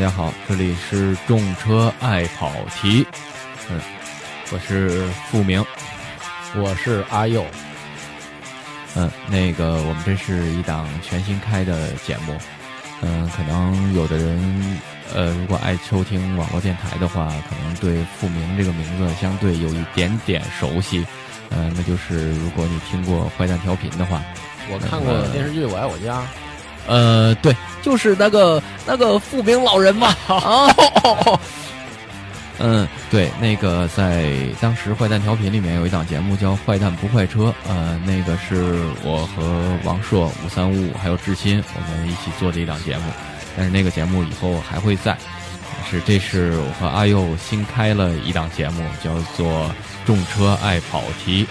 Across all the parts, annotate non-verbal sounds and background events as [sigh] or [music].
大家好，这里是众车爱跑题，嗯，我是付明，我是阿佑，嗯，那个我们这是一档全新开的节目，嗯，可能有的人，呃，如果爱收听网络电台的话，可能对付明这个名字相对有一点点熟悉，呃，那就是如果你听过坏蛋调频的话，我看过电视剧《我爱我家》。呃，对，就是那个那个富明老人嘛啊，[laughs] 嗯，对，那个在当时坏蛋调频里面有一档节目叫《坏蛋不坏车》，呃，那个是我和王硕、五三五五还有志新我们一起做的一档节目，但是那个节目以后还会在，是这是我和阿佑新开了一档节目，叫做《众车爱跑题》，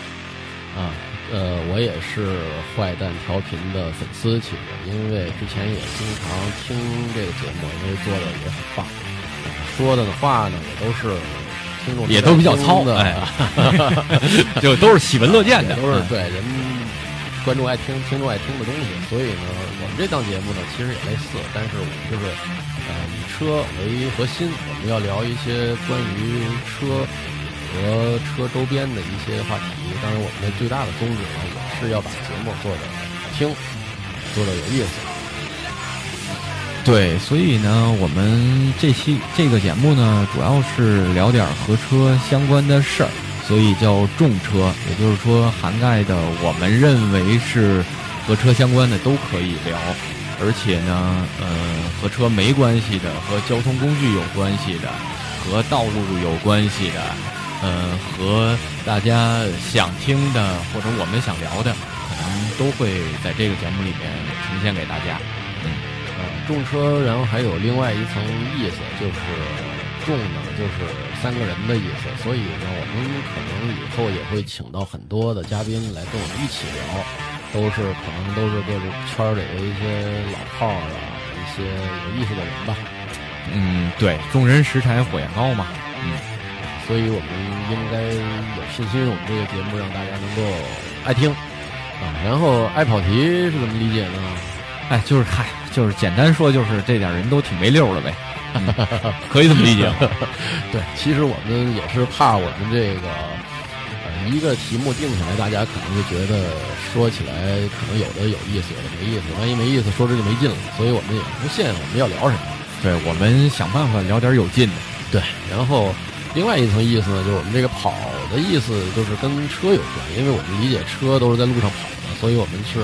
啊。呃，我也是坏蛋调频的粉丝，其实因为之前也经常听这个节目，因为做的也很棒，说的话呢也都是听众也都比较糙的，哎，[laughs] 就都是喜闻乐见的，都是对人观众爱听、听众爱听的东西。所以呢，我们这档节目呢其实也类似，但是我们就是呃以车为核心，我们要聊一些关于车。和车周边的一些话题，当然我们的最大的宗旨呢，也是要把节目做的好听，做的有意思。对，所以呢，我们这期这个节目呢，主要是聊点和车相关的事儿，所以叫重车，也就是说涵盖的我们认为是和车相关的都可以聊，而且呢，呃，和车没关系的，和交通工具有关系的，和道路有关系的。呃，和大家想听的或者我们想聊的，可能都会在这个节目里面呈现给大家。嗯，呃，重车，然后还有另外一层意思，就是重呢，就是三个人的意思。所以呢，我们可能以后也会请到很多的嘉宾来跟我们一起聊，都是可能都是各种圈里的一些老炮儿啊，一些有意思的人吧。嗯，对，众人拾柴火焰高嘛。嗯。所以我们应该有信心，我们这个节目让大家能够爱听啊。然后爱跑题是怎么理解呢？哎，就是嗨，就是简单说，就是这点人都挺没溜的呗，可以这么理解吗？[laughs] 对，其实我们也是怕我们这个呃一个题目定下来，大家可能就觉得说起来可能有的有意思，有的没意思。万一没意思，说这就没劲了。所以我们也不限我们要聊什么，对我们想办法聊点有劲的。对，然后。另外一层意思呢，就是我们这个跑的意思，就是跟车有关，因为我们理解车都是在路上跑的，所以我们是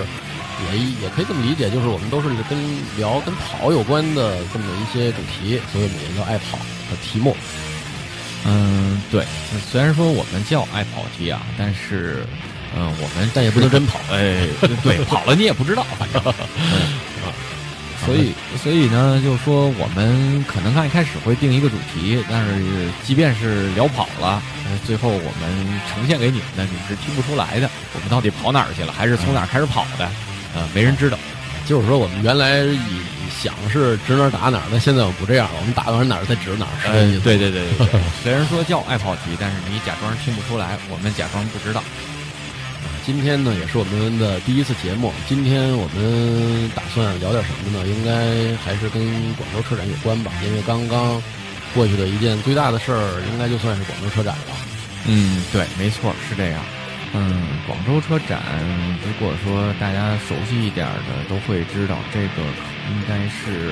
也也可以这么理解，就是我们都是跟聊跟跑有关的这么一些主题，所以我们也叫爱跑的题目。嗯，对，虽然说我们叫爱跑题啊，但是嗯，我们但也不能真跑，哎，对，跑了你也不知道，反正。[laughs] 所以，[laughs] 所以呢，就是说，我们可能刚一开始会定一个主题，但是即便是聊跑了，最后我们呈现给你们的，你是听不出来的。我们到底跑哪儿去了，还是从哪儿开始跑的？[laughs] 呃，没人知道。就是说，我们原来以想是指哪儿打哪儿，但现在我们不这样了，我们打完哪儿再指哪儿。嗯，对对对对。[laughs] 虽然说叫爱跑题，但是你假装听不出来，我们假装不知道。今天呢，也是我们的第一次节目。今天我们打算聊点什么呢？应该还是跟广州车展有关吧。因为刚刚过去的一件最大的事儿，应该就算是广州车展了。嗯，对，没错，是这样。嗯，广州车展，如果说大家熟悉一点的，都会知道，这个应该是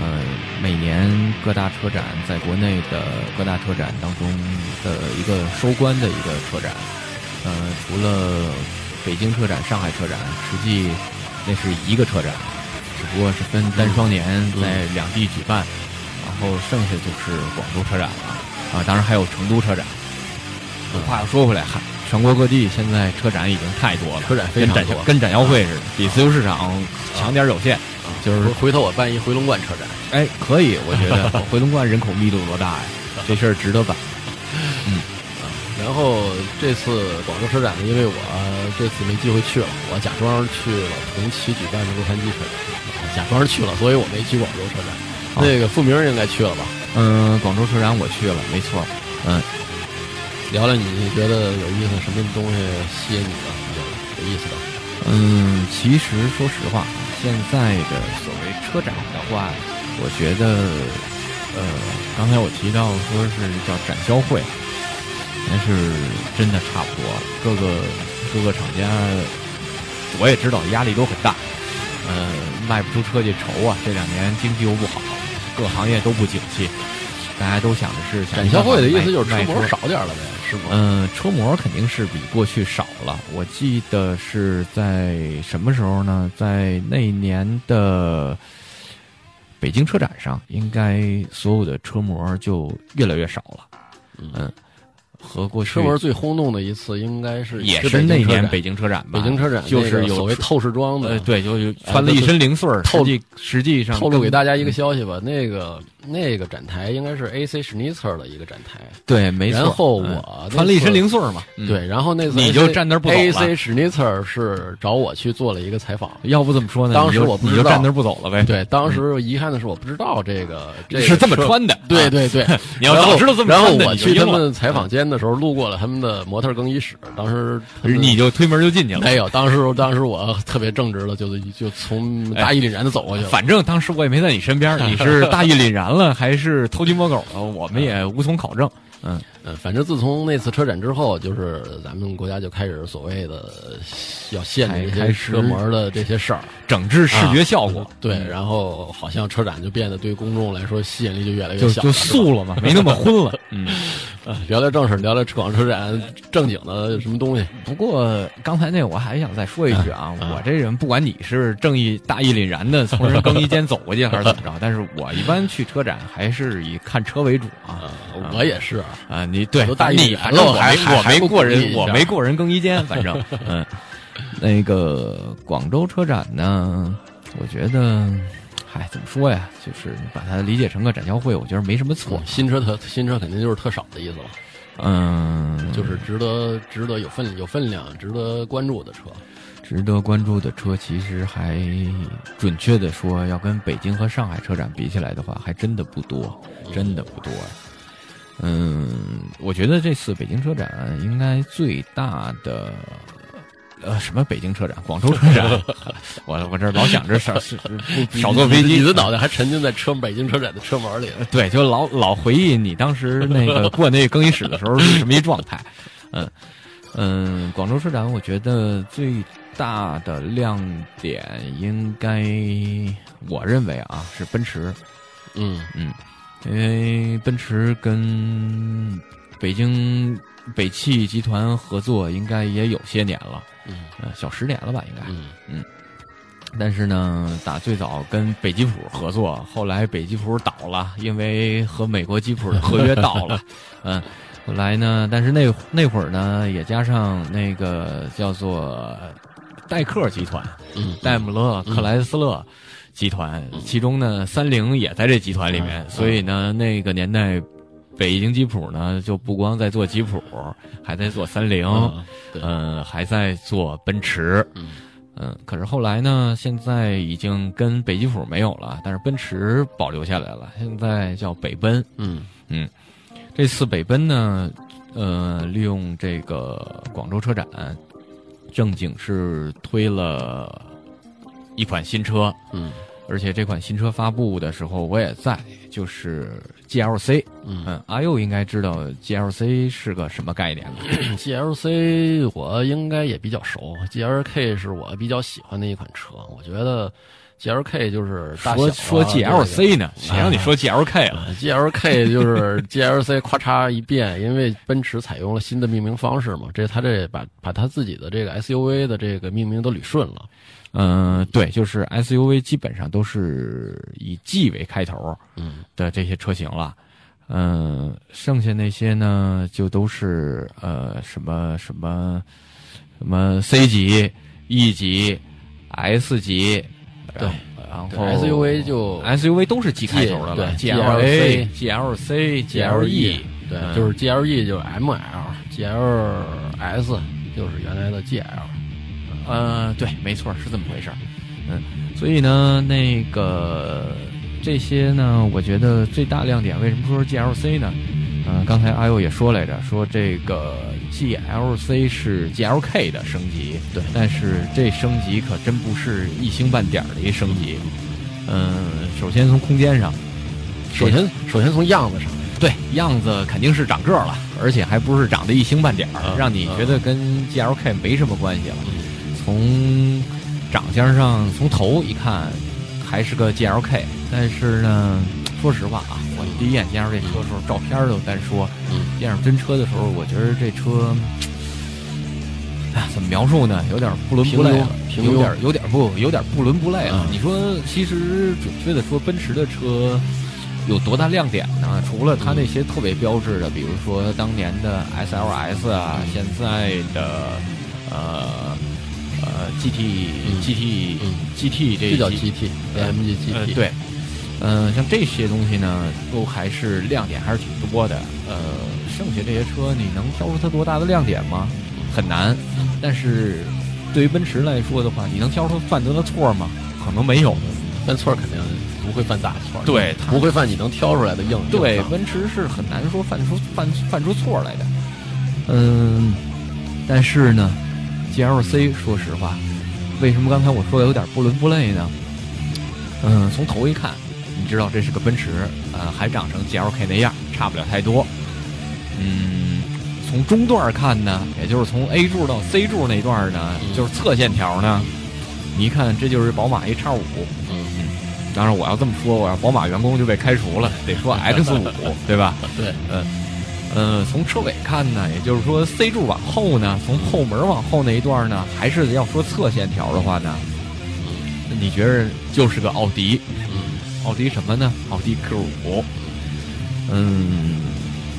呃每年各大车展在国内的各大车展当中的一个收官的一个车展。呃，除了北京车展、上海车展，实际那是一个车展，只不过是分单双年在两地举办，然后剩下就是广州车展了啊，当然还有成都车展。话又说回来，哈，全国各地现在车展已经太多了，车展非常多，跟展销会似的，比自由市场强点有限。就是回头我办一回龙观车展，哎，可以，我觉得 [laughs] 回龙观人口密度多大呀？这事儿值得办。嗯。然后这次广州车展呢，因为我这次没机会去了，我假装去了同期举办的洛杉矶车展，假装去了，所以我没去广州车展。那个付明应该去了吧？嗯，广州车展我去了，没错。嗯，聊聊你觉得有意思什么东西吸引你的，有有意思的？嗯，其实说实话，现在的所谓车展的话，我觉得，呃，刚才我提到说是叫展销会，但是真的差不多了。各个各个厂家，我也知道压力都很大，呃，卖不出车去愁啊。这两年经济又不好，各行业都不景气，大家都想的是想展销会的意思就是车卖模少点了呗，是吗？嗯，车模肯定是比过去少了。我记得是在什么时候呢？在那年的北京车展上，应该所有的车模就越来越少了。嗯，和过去车模最轰动的一次应该是也是是那年北北京车展吧？北京车展就是有那个所谓透视装的呃，，对，就穿了一身零碎儿，透实际实际上透露给大家一个消息吧，那个那个展台应该是 AC Schnitzer 的一个展台，对，没错。然后嗯我那穿了一身零碎儿嘛，嗯，对，然后那次你就站那儿不走了 AC Schnitzer 是找我去做了一个采访。要不怎么说呢？当时我不知道你就站那儿不走了呗。对，当时遗憾的是我不知道这个这个是这么穿的。啊，对对对，[laughs] 你要然后早知道这么然后我去他们采访间的时候，路过了他们的模特更衣室，当时你就推门就进去了。没有，当时当时我特别正直了，就就从大义凛然的走过去了。反正当时我也没在你身边，你是大义凛然了，还是偷鸡摸狗了，我们也无从考证。嗯，嗯，反正自从那次车展之后，就是咱们国家就开始所谓的要限制这些车模的这些事儿。整治视觉效果，对，然后好像车展就变得对公众来说吸引力就越来越小，就就素了嘛，没那么昏了。[laughs] 嗯，呃聊聊正事儿，聊聊广州车展正经的什么东西。不过刚才那我还想再说一句啊，啊我这人不管你是正义大义凛然的从人更衣间走过去还是怎么着，但是我一般去车展还是以看车为主啊。呃，我也是，啊，你对，都大义你了反正我没还我没过人我没过人更衣间，反正 [laughs] 嗯，那个广州车展呢，我觉得，嗨，怎么说呀？就是把它理解成个展销会，我觉得没什么错。新车特新车肯定就是特少的意思了，嗯，就是值得值得有分有分量、值得关注的车。值得关注的车，其实还准确的说，要跟北京和上海车展比起来的话，还真的不多，真的不多。嗯，我觉得这次北京车展应该最大的。呃，什么北京车展、广州车展？[laughs] 我我这老想着少是不少坐飞机，你的脑袋还沉浸在车北京车展的车门里。[laughs] 对，就老老回忆你当时那个过那更衣室的时候是什么一状态。[laughs] 嗯嗯，广州车展我觉得最大的亮点应该，我认为啊是奔驰，嗯嗯，因为奔驰跟北京北汽集团合作应该也有些年了，嗯。呃，小十年了吧应该。嗯。但是呢，打最早跟北吉普合作，后来北吉普倒了，因为和美国吉普的合约到了，[laughs] 嗯，后来呢，但是那那会儿呢，也加上那个叫做代克集团，嗯，戴姆勒、克莱斯勒集团，其中呢，三菱也在这集团里面，嗯。所以呢，那个年代。北京吉普呢，就不光在做吉普，还在做三菱，嗯还在做奔驰，嗯。嗯，可是后来呢，现在已经跟北吉普没有了，但是奔驰保留下来了，现在叫北奔。嗯。嗯。这次北奔呢，呃，利用这个广州车展，正经是推了一款新车，嗯而且这款新车发布的时候我也在，就是 GLC。嗯嗯，阿佑应该知道 GLC 是个什么概念吧？[clears throat] GLC 我应该也比较熟，GLK 是我比较喜欢的一款车，我觉得 GLK 就是说说 GLC 呢，谁让你说 GLK 了？呃 GLK 就是 GLC 咔嚓一变，因为奔驰采用了新的命名方式嘛，这他这把把他自己的这个 SUV 的这个命名都捋顺了。嗯，对，就是 SUV 基本上都是以 G 为开头嗯的这些车型了。嗯，剩下那些呢，就都是呃什么什么什么 C 级、E 级、S 级，对然后 SUV 就 SUV 都是 G 开头的了对，GLA、GLC、GLE，对，嗯就是 GLE 就是 ML，GLS 就是原来的 GL。呃，对，没错，是这么回事儿。嗯，所以呢，那个这些呢，我觉得最大亮点，为什么说是 GLC 呢？嗯、刚才阿佑也说来着，说这个 GLC 是 GLK 的升级，对但是这升级可真不是一星半点儿的一升级。嗯，首先从空间上，首先首先从样子上，对样子肯定是长个儿了，而且还不是长得一星半点儿，嗯让你觉得跟 GLK 没什么关系了。从长相上，从头一看还是个 GLK，但是呢，说实话啊，我第一眼见着这车的时候，照片儿都单说，嗯见着真车的时候，我觉得这车，哎，怎么描述呢？有点不伦不类了，平庸有点有点不有点不伦不类了。嗯你说，其实准确的说，奔驰的车有多大亮点呢？除了它那些特别标志的，比如说当年的 SLS 啊，现在的呃呃 GT、嗯 GT、嗯 GT 这这叫 GT AMG 呃 GT，，对，嗯、像这些东西呢，都还是亮点还是挺多的。呃，剩下这些车，你能挑出它多大的亮点吗？很难。但是对于奔驰来说的话，你能挑出它犯得的错吗？可能没有。犯错肯定不会犯大错，对不会犯你能挑出来的硬。对奔驰是很难说犯出犯犯出错来的。嗯，但是呢，GLC 说实话，为什么刚才我说的有点不伦不类呢？嗯，从头一看，你知道这是个奔驰，呃，还长成 GLK 那样，差不了太多。嗯，从中段看呢，也就是从 A 柱到 C 柱那段呢，嗯就是侧线条呢，你一看这就是宝马 A 叉五。嗯，当然，我要这么说，我要宝马员工就被开除了，得说 [laughs] X 五，对吧？对，呃，从车尾看呢，也就是说 C 柱往后呢，从后门往后那一段呢，还是要说侧线条的话呢，那你觉着就是个奥迪？嗯，奥迪什么呢？奥迪 Q 五。嗯，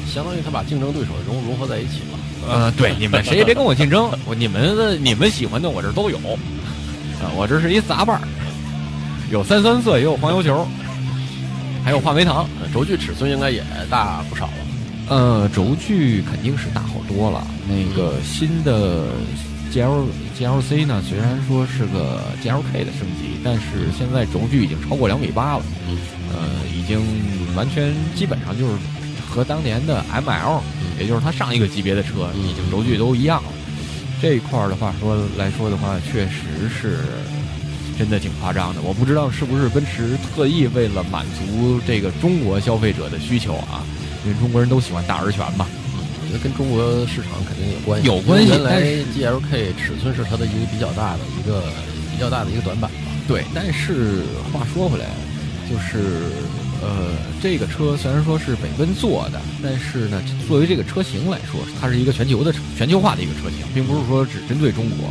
相当于他把竞争对手融融合在一起了。呃，对，你们谁也别跟我竞争，[laughs] 我你们的你们喜欢的我这儿都有，啊，我这是一杂拌儿，有三酸色，也有黄油球，还有话梅糖。呃轴距尺寸应该也大不少了。呃，轴距肯定是大好多了。那个新的 G L G L C 呢，虽然说是个 G L K 的升级，但是现在轴距已经超过两米八了。嗯呃，已经完全基本上就是和当年的 M L，也就是它上一个级别的车，嗯已经轴距都一样了。这一块儿的话说来说的话，确实是真的挺夸张的。我不知道是不是奔驰特意为了满足这个中国消费者的需求啊，因为中国人都喜欢大而全嘛。我觉得跟中国市场肯定有关系，有关系原来但是 GLK 尺寸是它的一个比较大的一个比较大的一个短板吧。对，但是话说回来，就是呃，这个车虽然说是北奔做的，但是呢，作为这个车型来说，它是一个全球的全球化的一个车型，并不是说只针对中国。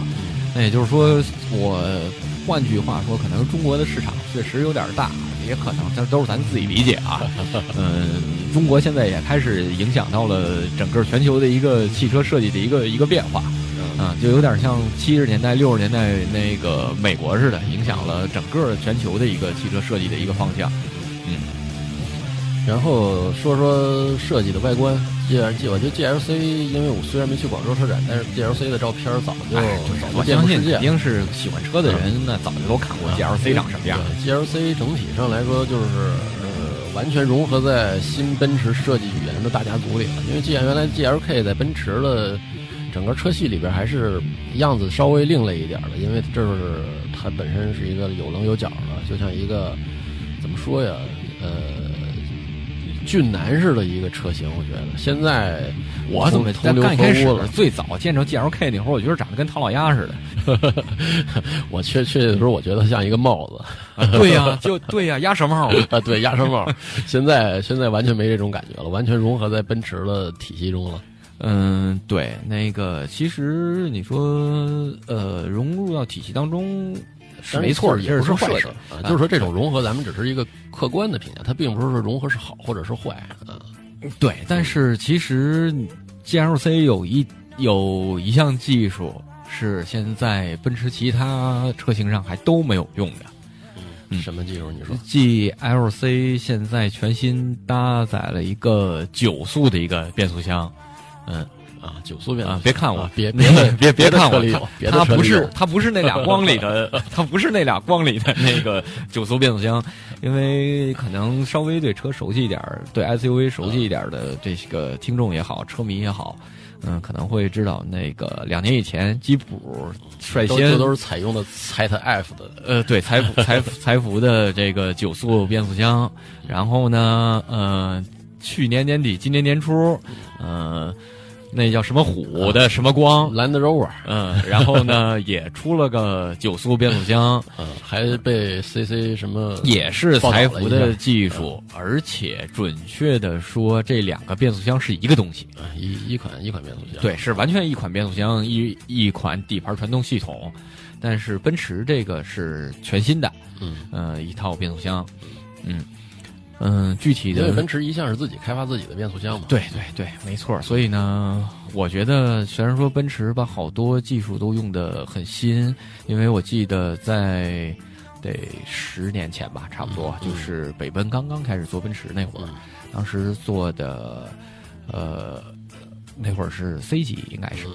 那也就是说，我换句话说，可能中国的市场确实有点大，也可能这都是咱自己理解啊。[laughs] 嗯，中国现在也开始影响到了整个全球的一个汽车设计的一个一个变化。啊，就有点像七十年代、六十年代那个美国似的，影响了整个全球的一个汽车设计的一个方向。然后说说设计的外观，G L G，我觉得 G L C，因为我虽然没去广州车展，但是 G L C 的照片早就、哎，早就我相。信肯定是喜欢车的人，那早就都看过 GLC 长什么样。对 GLC 整体上来说，就是呃，完全融合在新奔驰设计语言的大家族里了。因为既然原来 GLK 在奔驰的整个车系里边还是样子稍微另类一点的，因为这是它本身是一个有棱有角的，就像一个怎么说呀，呃。俊男式的一个车型，我觉得现在我怎么同流在刚开始合污了？最早见着 GLK 那会儿，我觉得长得跟唐老鸭似的。[laughs] 我确确切的时候，我觉得像一个帽子。啊对呀、就对呀、鸭舌帽。[laughs] 啊，对，鸭舌帽，现在现在完全没这种感觉了，完全融合在奔驰的体系中了。嗯，对，那个其实你说呃，融入到体系当中是没错，也不是坏事啊。就是说，这种融合咱们只是一个客观的评价，它并不是说融合是好或者是坏啊。对，但是其实 GLC 有一有一项技术是现在奔驰其他车型上还都没有用的。嗯什么技术？你说？GLC 现在全新搭载了一个九速的一个变速箱，嗯啊，九速变速啊，别看我，啊别 [laughs] 别别别别看我车里有，别的它不是车 [laughs] 里有它不是那俩光里的，它不是那俩光里的那个九速变速箱，因为可能稍微对车熟悉一点儿，对 SUV 熟悉一点儿的这个听众也好，车迷也好，嗯，可能会知道那个两年以前吉普率先这都是采用的 Cyt F 的，呃，对，财富财富财富的这个九速变速箱，然后呢，呃，去年年底，今年年初，呃，那叫什么虎的什么光，Land Rover，嗯，然后呢，[laughs] 也出了个九速变速箱，嗯，还被 CC 什么也是报道了一下。财富的技术，而且准确的说，这两个变速箱是一个东西，啊一一款一款变速箱，对，是完全一款变速箱，一一款底盘传动系统，但是奔驰这个是全新的，嗯，呃，一套变速箱，嗯嗯，具体的因为奔驰一向是自己开发自己的变速箱嘛，对对对，没错。所以呢，我觉得虽然说奔驰把好多技术都用的很新，因为我记得在得十年前吧，差不多、嗯就是北奔刚刚开始做奔驰那会儿，嗯。当时做的呃那会儿是 C 级应该是。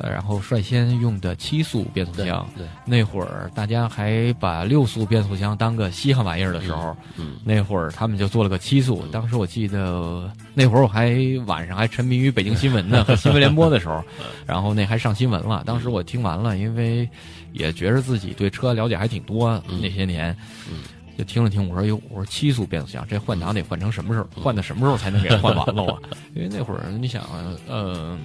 然后率先用的七速变速箱，对，那会儿大家还把六速变速箱当个稀罕玩意儿的时候，嗯那会儿他们就做了个七速。当时我记得那会儿我还晚上还沉迷于北京新闻呢 [laughs] 和新闻联播的时候，然后那还上新闻了。当时我听完了，因为也觉着自己对车了解还挺多，嗯。那些年。嗯就听了听，我说哟，我说七速变速箱，这换挡得换成什么时候？换到什么时候才能给换完了啊？[laughs] 因为那会儿你想，呃，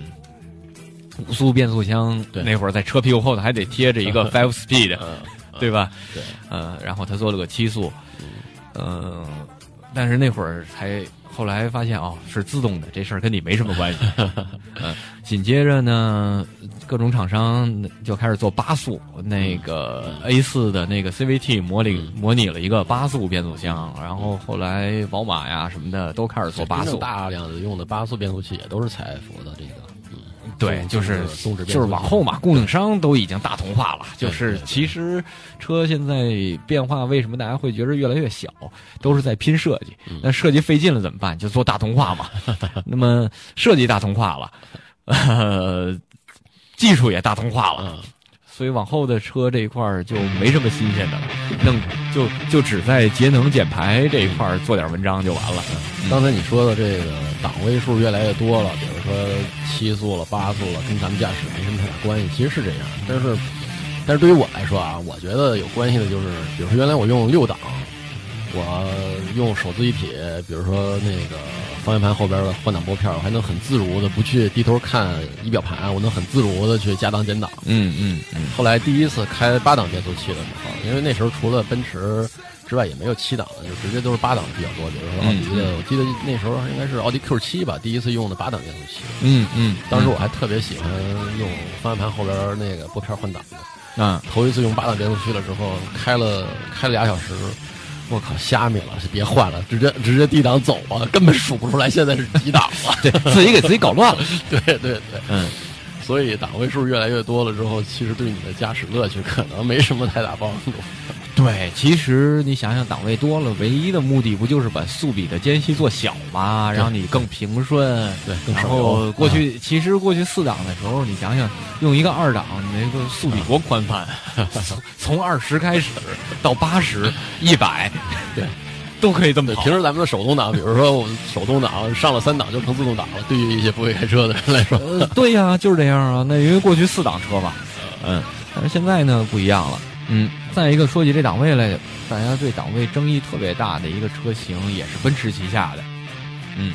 五速变速箱对那会儿在车屁股后头还得贴着一个 [laughs] five speed，嗯，对吧？对，呃，然后他做了个七速，嗯、但是那会儿才后来发现哦是自动的，这事儿跟你没什么关系。[laughs] 嗯、紧接着呢，各种厂商就开始做八速，那个 A 四的那个 CVT 模拟模拟了一个八速变速箱，然后后来宝马呀什么的都开始做八速。大量的用的八速变速器也都是采埃孚的这个，嗯，对，就是就是往后嘛，供应商都已经大同化了。就是其实车现在变化，为什么大家会觉得越来越小，都是在拼设计。嗯那设计费劲了怎么办？就做大同化嘛。[laughs] 那么设计大同化了，呃，技术也大同化了，嗯，所以往后的车这一块儿就没什么新鲜的了，弄就就只在节能减排这一块儿做点文章就完了。刚才你说的这个档位数越来越多了，比如说七速了、八速了，跟咱们驾驶没什么太大关系，其实是这样。但是，但是对于我来说啊，我觉得有关系的就是，比如说原来我用六档，我用手自一体，比如说那个方向盘后边的换挡拨片，我还能很自如的不去低头看仪表盘，我能很自如的去加档减档。嗯嗯嗯后来第一次开八档变速器的时候，因为那时候除了奔驰之外也没有七档的，就直接都是八档比较多。比如说奥迪的，我记得那时候应该是奥迪 Q 七吧，第一次用的八档变速器。嗯嗯，当时我还特别喜欢用方向盘后边那个拨片换挡的。啊。头一次用八档变速器了之后，开了开了俩小时，我靠，虾米了，别换了，直接直接 D 档走吧，根本数不出来现在是几档了。对自己给自己搞乱了。[laughs] 对对对，嗯，所以档位数越来越多了之后，其实对你的驾驶乐趣可能没什么太大帮助。对，其实你想想，档位多了，唯一的目的不就是把速比的间隙做小吗？让你更平顺。对更然后过去、其实过去四档的时候，你想想，用一个二档，你那个速比多宽泛，[laughs] 从从二十开始到八十、一百，对，[laughs] 都可以这么对，跑。平时咱们的手动挡，比如说我们手动挡上了三档就成自动挡了，对于一些不会开车的人来说，呃，对呀，就是这样啊。那因为过去四档车嘛，嗯，但是现在呢不一样了。嗯，再一个说起这档位来，大家对档位争议特别大的一个车型，也是奔驰旗下的嗯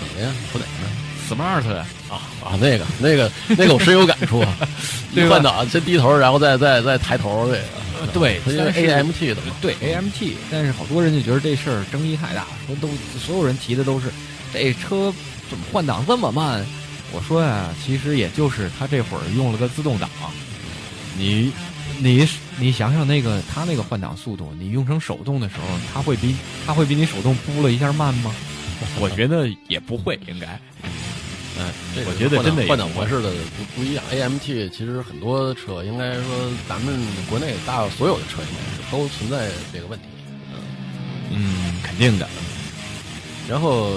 哪个呀？说哪个呢？Smart 呀。啊啊，那个那个那个我深有感触啊！[laughs] 换挡先低头，然后再再再抬头，这个 [laughs] 对它因为但是 AMT 的嘛，对 AMT，但是好多人就觉得这事儿争议太大，说都所有人提的都是这车怎么换挡这么慢？我说呀，其实也就是他这会儿用了个自动挡，你你你想想那个他那个换挡速度，你用成手动的时候，他会比他会比你手动扑了一下慢吗？我觉得也不会，应该。嗯，这个我觉得真的换挡模式的不不一样。AMT 其实很多车，应该说咱们国内大所有的车应该是都存在这个问题。嗯，肯定的。然后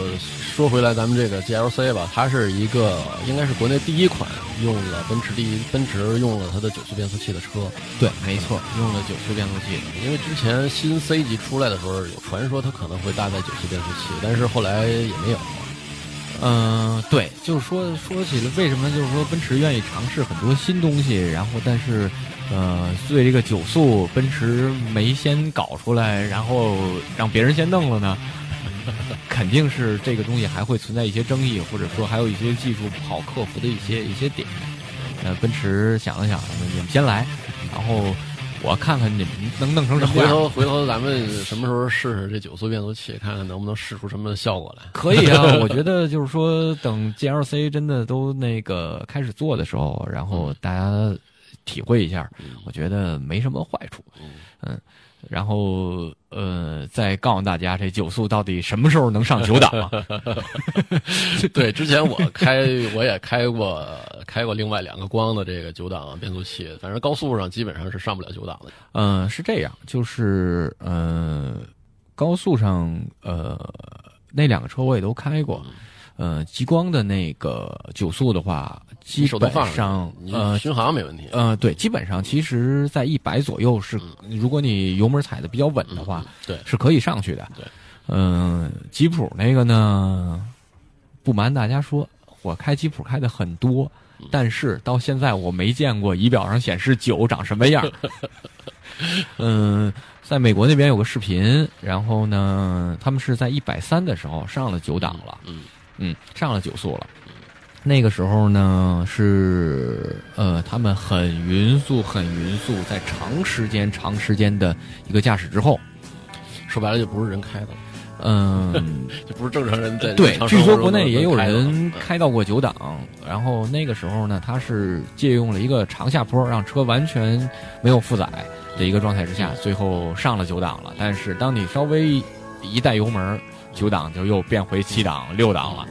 说回来，咱们这个 GLC 吧，它是一个应该是国内第一款用了奔驰第一奔驰用了它的九速变速器的车。对，没错，用了九速变速器的。因为之前新 C 级出来的时候，有传说它可能会搭载九速变速器，但是后来也没有。呃，嗯、对，就是说说起来，为什么就是说奔驰愿意尝试很多新东西，然后但是呃，对这个九速，奔驰没先搞出来，然后让别人先弄了呢？[laughs] 肯定是这个东西还会存在一些争议，或者说还有一些技术不好克服的一些一些点。呃，奔驰想了想，你们先来，然后我看看你们能弄成什么样。回头回头咱们什么时候试试这九速变速器，看看能不能试出什么效果来。可以啊，[laughs] 我觉得就是说，等 GLC 真的都那个开始做的时候，然后大家体会一下，我觉得没什么坏处。嗯，然后呃，再告诉大家这九速到底什么时候能上九档啊？[laughs] [laughs] 对，之前我开我也开过开过另外两个光的这个九档变速器，反正高速上基本上是上不了九档的。嗯，是这样，就是呃，高速上呃那两个车我也都开过。呃，极光的那个九速的话，基本上呃巡航没问题。呃对，基本上其实在一百左右是，如果你油门踩的比较稳的话，对，是可以上去的。对，嗯、吉普那个呢，不瞒大家说，我开吉普开的很多，但是到现在我没见过仪表上显示九长什么样。[laughs] 嗯，在美国那边有个视频，然后呢，他们是在一百三的时候上了九档了，嗯嗯，上了九速了。那个时候呢，是呃，他们很匀速，很匀速，在长时间、长时间的一个驾驶之后，说白了就不是人开的，嗯，[laughs] 就不是正常人在对据说国内也有人嗯开到过九档，然后那个时候呢，他是借用了一个长下坡，让车完全没有负载的一个状态之下，最后上了九档了。但是当你稍微一带油门，九档就又变回七档、六档了。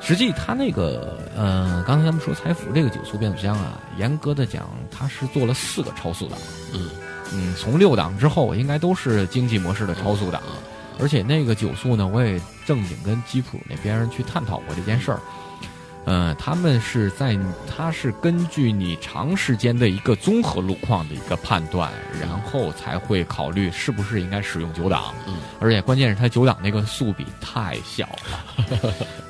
实际它那个，呃，刚才咱们说财富这个九速变速箱啊，严格的讲，它是做了四个超速档。嗯嗯，从六档之后应该都是经济模式的超速档，而且那个九速呢，我也正经跟吉普那边去探讨过这件事儿。呃，他们是在，他是根据你长时间的一个综合路况的一个判断，然后才会考虑是不是应该使用九档。嗯，而且关键是它九档那个速比太小了。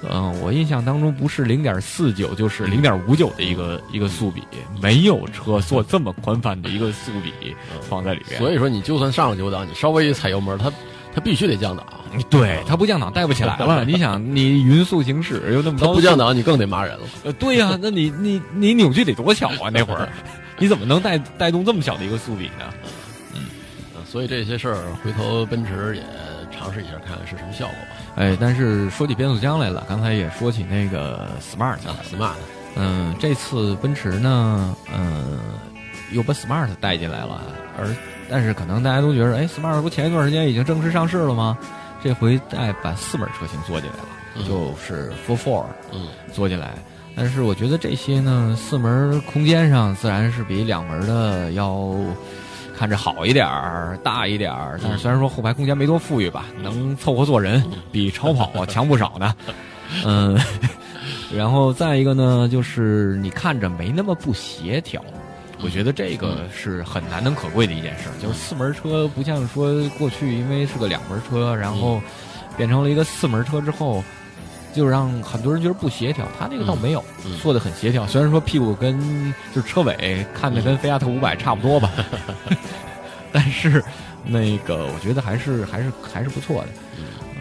嗯、[laughs] 我印象当中不是零点四九就是零点五九的一个一个速比，没有车做这么宽泛的一个速比放在里边。所以说你就算上了九档，你稍微一踩油门，它它必须得降档。[laughs] 对，它不降档带不起来了。[laughs] 你想，你匀速行驶又那么高，它不降档，你更得骂人了。[laughs] 呃，对呀、那你你你扭矩得多小啊？那会儿，你怎么能带带动这么小的一个速比呢？嗯所以这些事儿，回头奔驰也尝试一下，看看是什么效果吧。哎，但是说起变速箱来了，刚才也说起那个 Smart 啊，smart，嗯，这次奔驰呢，嗯，又把 Smart 带进来了，而但是可能大家都觉得，哎，Smart 不前一段时间已经正式上市了吗？这回再把四门车型做进来了，嗯就是 Four Four 嗯做进来。但是我觉得这些呢，四门空间上自然是比两门的要看着好一点儿、大一点儿。但是虽然说后排空间没多富裕吧，能凑合坐人，比超跑强不少呢。[laughs] 嗯，[laughs] 然后再一个呢，就是你看着没那么不协调。我觉得这个是很难能可贵的一件事儿，就是四门车不像说过去因为是个两门车，然后变成了一个四门车之后，就让很多人觉得不协调。他那个倒没有，嗯做的很协调。虽然说屁股跟就是车尾看着跟菲亚特五百差不多吧，[laughs] 但是那个我觉得还是还是还是不错的。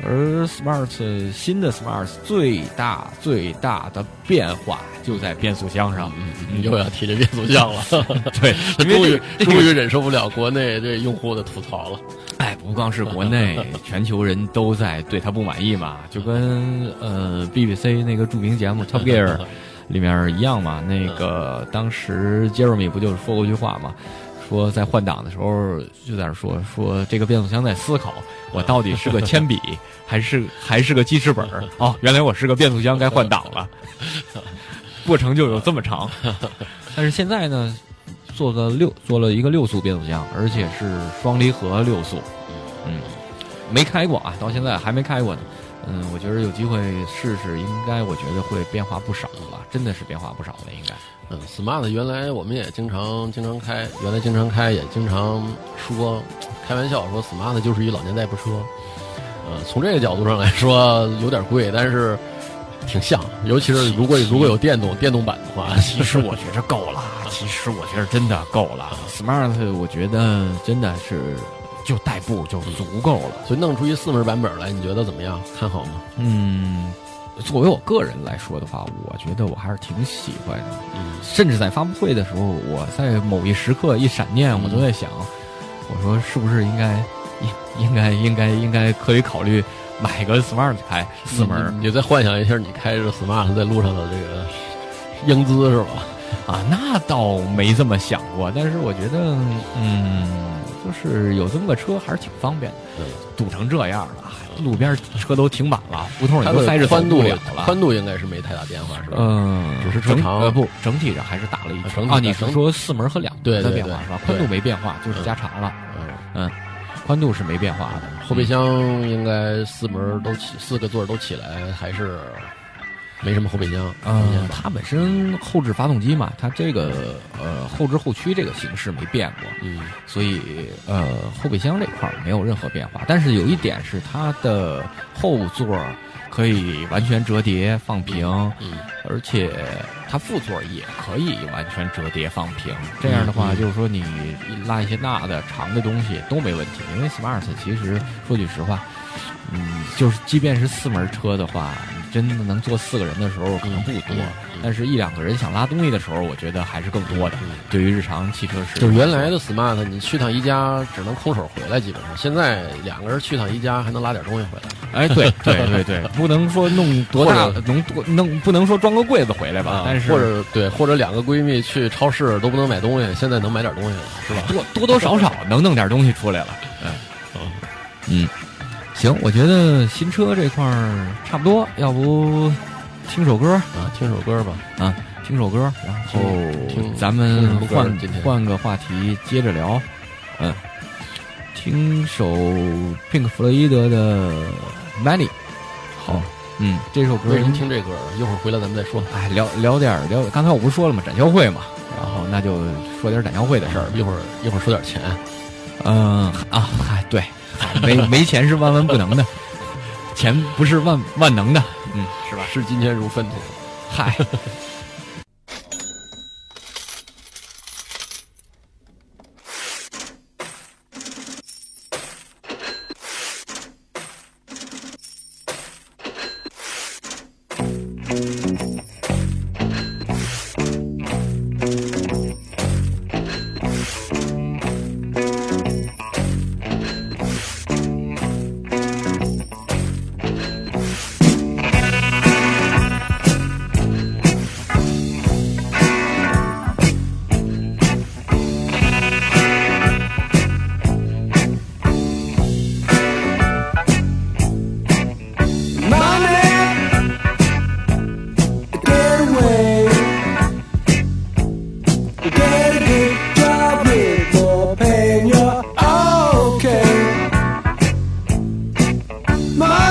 而 Smart 新的 Smart 最大最大的变化就在变速箱上，嗯，又要提这变速箱了。[laughs] 对，[laughs] 他终于终于忍受不了国内对用户的吐槽了。哎，[laughs] 不光是国内，全球人都在对他不满意嘛，就跟呃 BBC 那个著名节目 Top Gear 里面一样嘛。那个当时 Jeremy 不就是说过一句话嘛，说在换挡的时候就在那说说这个变速箱在思考，我到底是个铅笔 [laughs] 还是还是个记事本儿？哦，原来我是个变速箱，该换挡了。[laughs] 过程就有这么长，[laughs] 但是现在呢，做个六做了一个六速变速箱，而且是双离合六速。嗯，没开过啊，到现在还没开过呢。嗯，我觉得有机会试试，应该我觉得会变化不少吧，真的是变化不少了，应该。嗯，smart 原来我们也经常经常开，原来经常开，也经常说开玩笑说 smart 就是一老年代步车。呃，从这个角度上来说有点贵，但是挺像，尤其是如果如果有电动电动版的话，其实我觉着够了。其实我觉得真的够了，Smart 我觉得真的是就代步就足够了。所以弄出一四门版本来，你觉得怎么样？看好吗？嗯，作为我个人来说的话，我觉得我还是挺喜欢的。嗯，甚至在发布会的时候，我在某一时刻一闪念，我都在想，我说是不是应该应应该应该应该可以考虑买个 Smart 开四门？你再幻想一下，你开着 Smart 在路上的这个英姿是吧？啊，那倒没这么想过，但是我觉得，嗯，就是有这么个车还是挺方便的。堵成这样了，路边车都停满了，胡同里都塞着，宽度了。宽度应该是没太大变化，是吧？嗯，只是车长。呃，不，整体上还是大了一圈。啊，你是说四门和两门的变化是吧？宽度没变化，就是加长了。嗯，宽度是没变化的。后备箱应该四门都起，四个座都起来，还是。没什么后备箱，嗯，它本身后置发动机嘛，它这个呃后置后驱这个形式没变过，嗯，所以呃后备箱这块没有任何变化。但是有一点是它的后座可以完全折叠放平，嗯，而且它副座也可以完全折叠放平。这样的话，就是说你拉一些大的长的东西都没问题。因为 Smart 其实说句实话，嗯，就是即便是四门车的话。真的能坐四个人的时候可能不多，但是一两个人想拉东西的时候，我觉得还是更多的。对于日常汽车是，就是原来的 smart，你去趟宜家只能空手回来，基本上现在两个人去趟宜家还能拉点东西回来。哎，对 [laughs] 对对对，不能说弄多大，能 [laughs] 多弄不能说装个柜子回来吧？但是或者对，或者两个闺蜜去超市都不能买东西，现在能买点东西了，是吧？多多多少少能弄点东西出来了。嗯嗯。行，我觉得新车这块儿差不多，要不听首歌啊？听首歌吧，啊，听首歌，然后咱们换换个话题接着聊。嗯，听首 Pink 弗洛伊德的《Money》。好，嗯，这首歌为什么听这歌？一会儿回来咱们再说。哎，聊聊点聊，刚才我不是说了吗？展销会嘛，然后那就说点展销会的事儿。一会儿一会儿说点钱。嗯啊，嗨，对。[laughs] 没没钱是万万不能的，钱不是万万能的，嗯，是吧？视金钱如粪土，嗨。My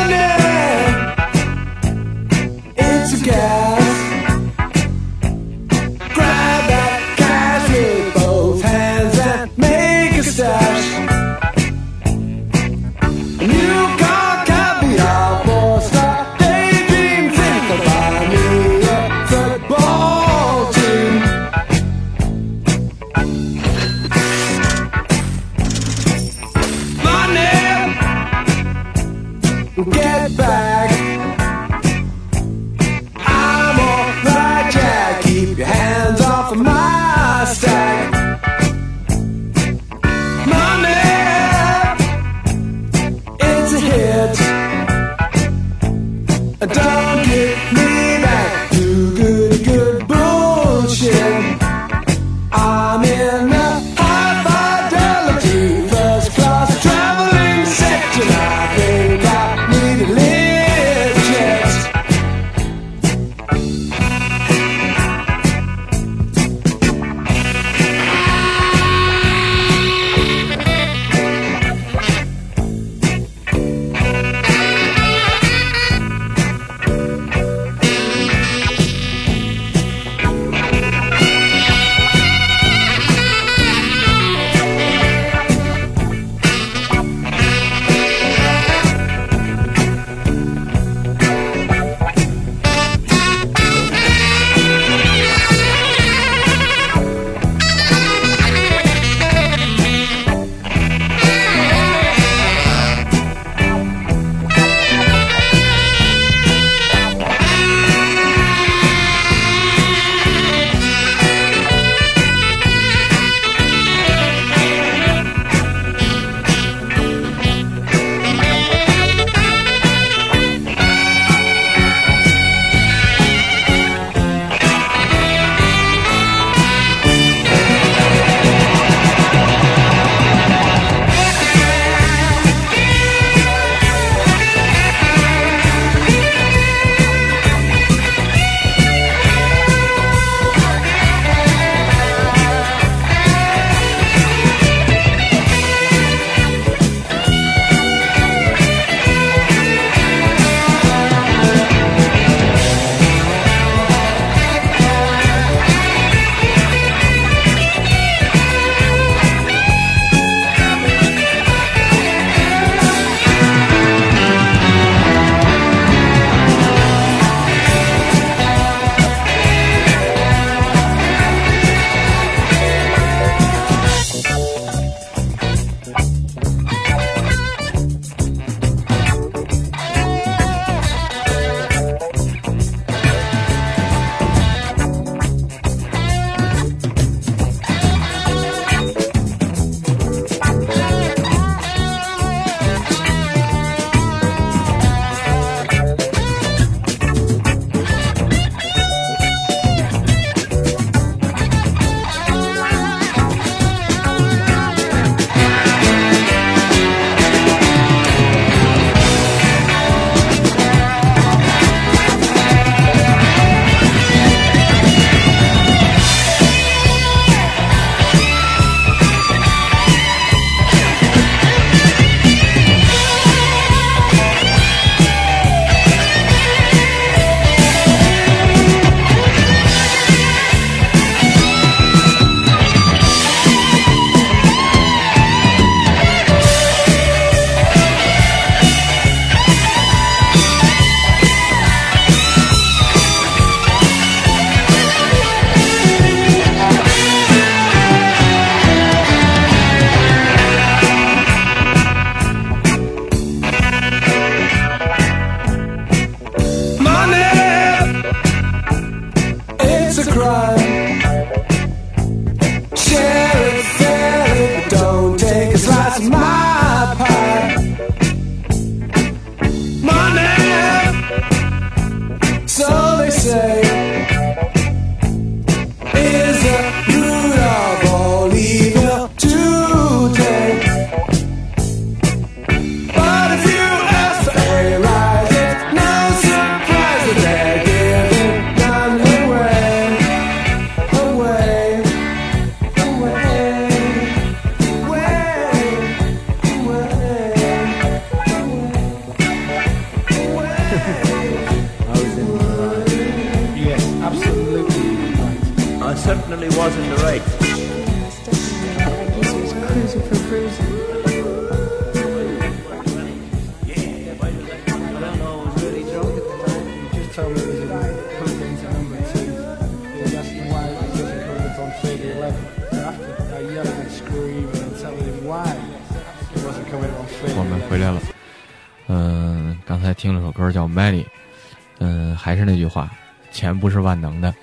能的，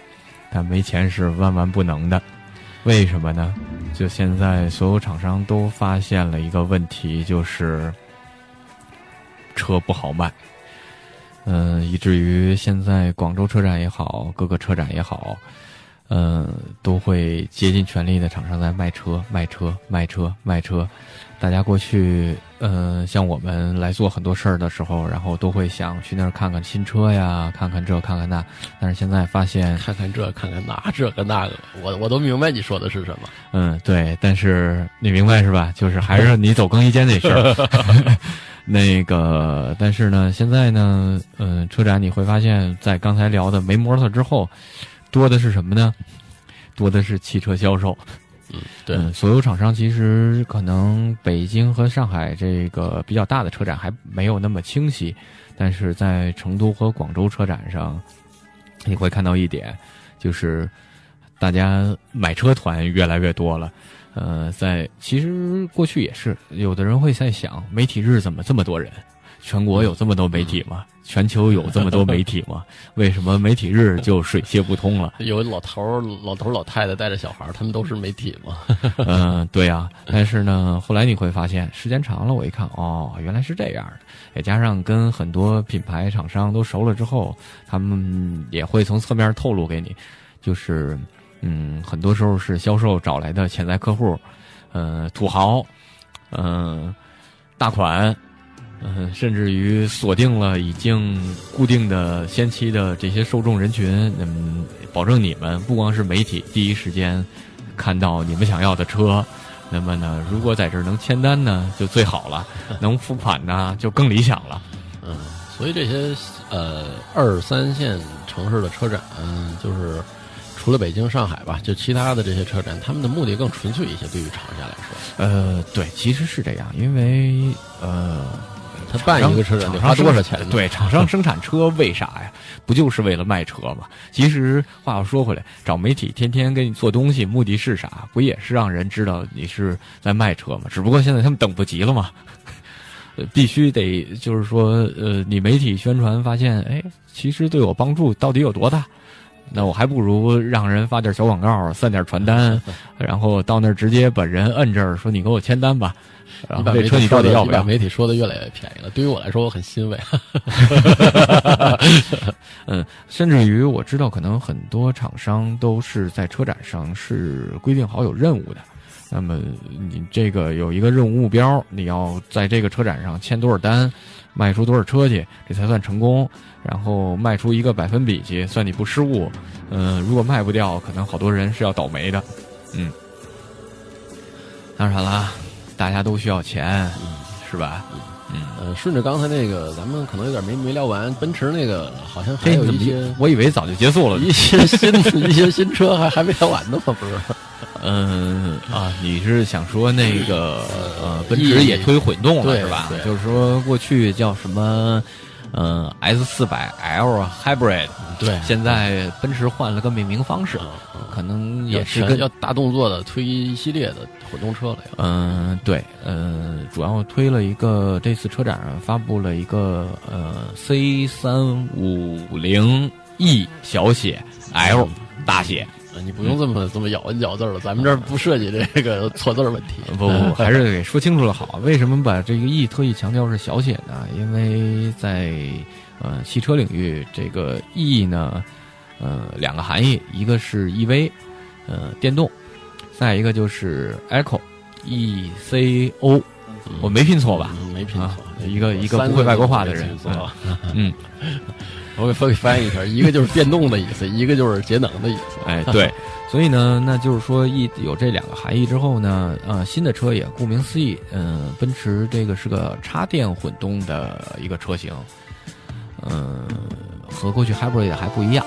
但没钱是万万不能的。为什么呢？就现在所有厂商都发现了一个问题，就是车不好卖。嗯，以至于现在广州车展也好，各个车展也好，嗯，都会竭尽全力的厂商在卖车、卖车、卖车、卖车。大家过去，呃，像我们来做很多事儿的时候，然后都会想去那儿看看新车呀，看看这，看看那。但是现在发现，看看这，看看那，这个那个，我我都明白你说的是什么。嗯，对，但是你明白是吧？就是还是你走更衣间那事儿。[laughs] 那个，但是呢，现在呢，嗯、车展你会发现在刚才聊的没摩托之后，多的是什么呢？多的是汽车销售。嗯对，所有厂商其实可能北京和上海这个比较大的车展还没有那么清晰，但是在成都和广州车展上，你会看到一点，就是大家买车团越来越多了。呃，在其实过去也是，有的人会在想，媒体日怎么这么多人？全国有这么多媒体吗？全球有这么多媒体吗？[laughs] 为什么媒体日就水泄不通了？有老头儿、老头儿、老太太带着小孩儿，他们都是媒体吗。[laughs] [laughs] 嗯，对呀、但是呢，后来你会发现，时间长了，我一看，哦，原来是这样的。也加上跟很多品牌厂商都熟了之后，他们也会从侧面透露给你，就是，嗯，很多时候是销售找来的潜在客户，呃，土豪，嗯、大款，嗯、甚至于锁定了已经固定的先期的这些受众人群，嗯，保证你们不光是媒体第一时间看到你们想要的车，那么呢，如果在这儿能签单呢，就最好了；能付款呢，就更理想了。嗯，所以这些呃二三线城市的车展，嗯就是除了北京、上海吧，就其他的这些车展，他们的目的更纯粹一些。对于厂家来说，呃，对，其实是这样，因为呃，他办一个车展得花多少钱呢？对，厂商生产车为啥呀？不就是为了卖车吗？其实话又说回来，找媒体天天给你做东西，目的是啥？不也是让人知道你是在卖车吗？只不过现在他们等不及了嘛。呃必须得就是说，呃，你媒体宣传发现，哎，其实对我帮助到底有多大？那我还不如让人发点小广告，散点传单，[laughs] 然后到那儿直接把人摁这儿，说你给我签单吧。然后这车你到底要不要？媒体说的越来越便宜了，对于我来说，我很欣慰。[laughs] 嗯，甚至于我知道，可能很多厂商都是在车展上是规定好有任务的。那么你这个有一个任务目标，你要在这个车展上签多少单，卖出多少车去，这才算成功。然后卖出一个百分比去，算你不失误。嗯、如果卖不掉，可能好多人是要倒霉的。嗯，当然了，大家都需要钱，是吧？嗯呃，顺着刚才那个，咱们可能有点没没聊完，奔驰那个好像还有一些我以为早就结束了。一些新一些新车还还没聊完呢吗？不是？[laughs] 嗯啊，你是想说那个呃，奔驰也推混动了是吧对？就是说过去叫什么，呃，S 四百 L Hybrid，对。现在奔驰换了个命名方式，可能也是跟要大动作的推一系列的混动车了要。嗯，对，呃，主要推了一个，这次车展上发布了一个呃 C 三五零 E 小写 L 大写，呃你不用这么这么咬文嚼字了，咱们这儿不涉及这个错字儿问题。不不，[laughs] 还是给说清楚了好。为什么把这个 E 特意强调是小写呢？因为在呃汽车领域，这个 E 呢，呃两个含义，一个是 EV，呃电动，再一个就是 Eco E C O，我没拼错吧？嗯没拼错啊，一个一个不会外国话的人嗯，[laughs] 我给分给翻译一下，一个就是电动的意思，一个就是节能的意思。哎，对，所以呢，那就是说一有这两个含义之后呢，呃，新的车也顾名思义，嗯、奔驰这个是个插电混动的一个车型，嗯、和过去 hybrid 还不一样。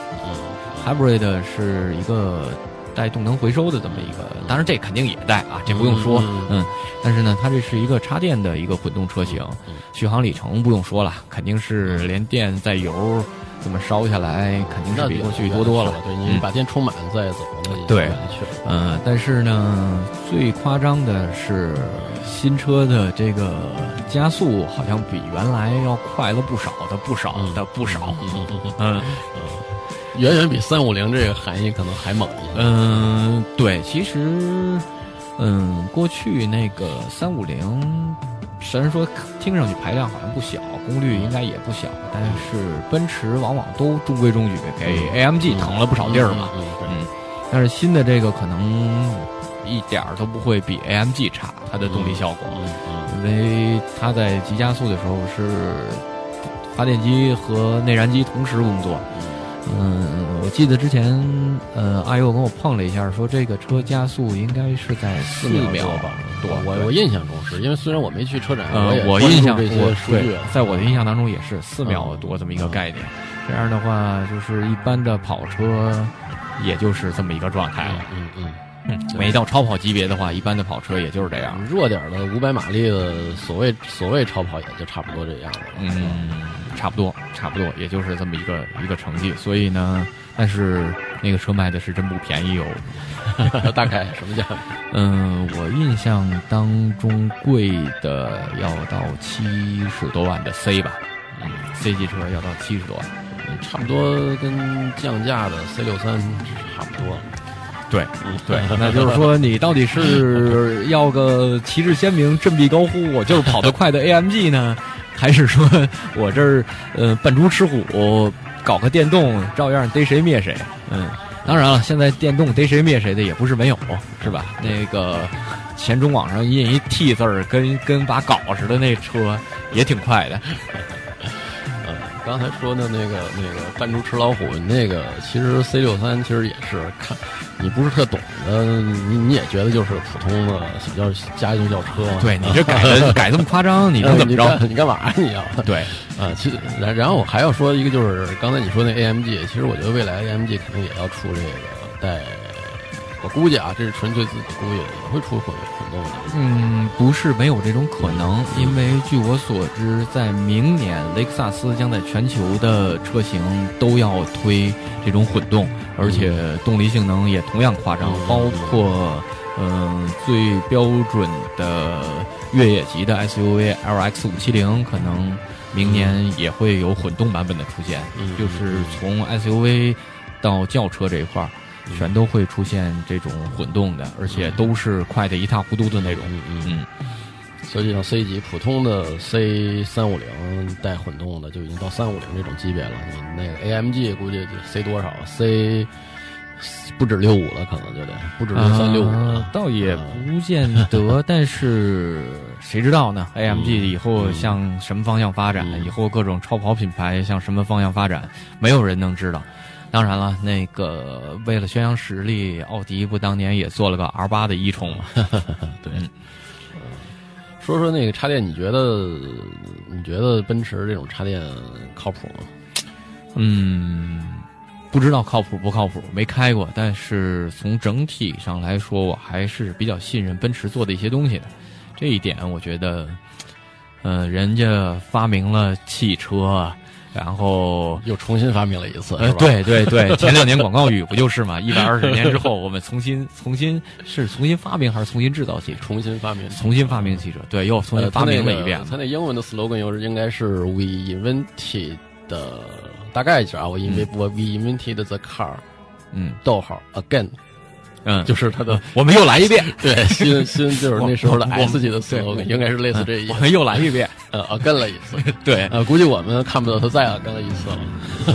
hybrid 是一个带动能回收的这么一个，当然这肯定也带啊，这不用说，嗯嗯，但是呢，它这是一个插电的一个混动车型，续航里程不用说了，肯定是连电带油这么烧下来，肯定是比过去多多了。对你嗯。把电充满再走，对。嗯，但是呢，最夸张的是新车的这个加速好像比原来要快了不少的，不少的不少。[laughs] 嗯远远比三五零这个含义可能还猛一些。嗯，对，其实嗯，过去那个三五零，虽然说听上去排量好像不小，功率应该也不小，但是奔驰往往都中规中矩，给 AMG 腾了不少地儿嘛。嗯，嗯嗯，但是新的这个可能一点儿都不会比 AMG 差，它的动力效果，嗯嗯因为它在急加速的时候是发电机和内燃机同时工作。嗯，我记得之前呃阿佑跟我碰了一下，说这个车加速应该是在四秒多吧？多。我我印象中是因为虽然我没去车展，呃也，我印象我对，在我的印象当中也是四秒多这么一个概念。这样的话，就是一般的跑车，也就是这么一个状态了。嗯嗯嗯，没到超跑级别的话，一般的跑车也就是这样嗯，。弱点的五百马力的所谓所谓超跑也就差不多这样了。嗯，差不多，差不多，也就是这么一个一个成绩。所以呢，但是那个车卖的是真不便宜哦。[laughs] 大概什么价？[laughs] 嗯，我印象当中贵的要到七十多万的 C 吧，嗯，C 级车要到七十多万。差不多跟降价的 C 六三差不多。对，对，那就是说你到底是 [laughs] 要个旗帜鲜明、振臂高呼，我就是跑得快的 AMG 呢，还是说我这儿呃扮猪吃虎，搞个电动，照样逮谁灭谁？嗯，当然了，现在电动逮谁灭谁的也不是没有，是吧？那个前中网上印一 T 字儿，跟跟把镐似的那车也挺快的。呃，刚才说的那个那个扮猪吃老虎，那个其实 C 六三其实也是看你不是特懂的，你你也觉得就是普通的小轿家用轿车嘛。对你这改的 [laughs] 改这么夸张，你能怎么着？呃你干你干嘛呀你要？对，啊，其实然然后我还要说一个，就是刚才你说那 AMG，其实我觉得未来 AMG 肯定也要出这个带，我估计啊，这是纯粹自己估计，也会出混混动的。嗯，不是没有这种可能，因为据我所知，在明年雷克萨斯将在全球的车型都要推这种混动，而且动力性能也同样夸张，嗯包括嗯、最标准的越野级的 SUV LX 五七零，可能明年也会有混动版本的出现，嗯就是从 SUV 到轿车这一块儿。全都会出现这种混动的，而且都是快的一塌糊涂的那种。嗯嗯，嗯，实际上 C 级普通的 C 三五零带混动的就已经到三五零这种级别了，你那个 AMG 估计得 C 多少？C 不止六五了，可能就得不止六三六五。倒也不见得，[laughs] 但是谁知道呢？AMG 以后向什么方向发展？嗯以后各种超跑品牌向什么方向发展？没有人能知道。当然了，那个为了宣扬实力，奥迪不当年也做了个 R 八的一冲嘛？[laughs] 对嗯说说那个插电，你觉得你觉得奔驰这种插电靠谱吗？嗯，不知道靠谱不靠谱，没开过，但是从整体上来说，我还是比较信任奔驰做的一些东西的。这一点，我觉得，呃，人家发明了汽车，然后。又重新发明了一次，呃？对对对，[laughs] 前两年广告语不就是嘛？一百二十年之后，我们重新重新是重新发明还是重新制造汽车？重新发明，重新发明汽车，对，又重新呃发明了一遍它那个。它那英文的 slogan 又是应该是 We invented 的，大概一下啊，我 invent、我 We invented the car，嗯逗号 again，嗯，[laughs] 就是他的我们又来一遍，[laughs] 对新新就是那时候的我我 S 级的对 slogan，应该是类似这意思。我们又来一遍。[laughs] 呃 again 了一次，对，呃，估计我们看不到他再 again 了一次了，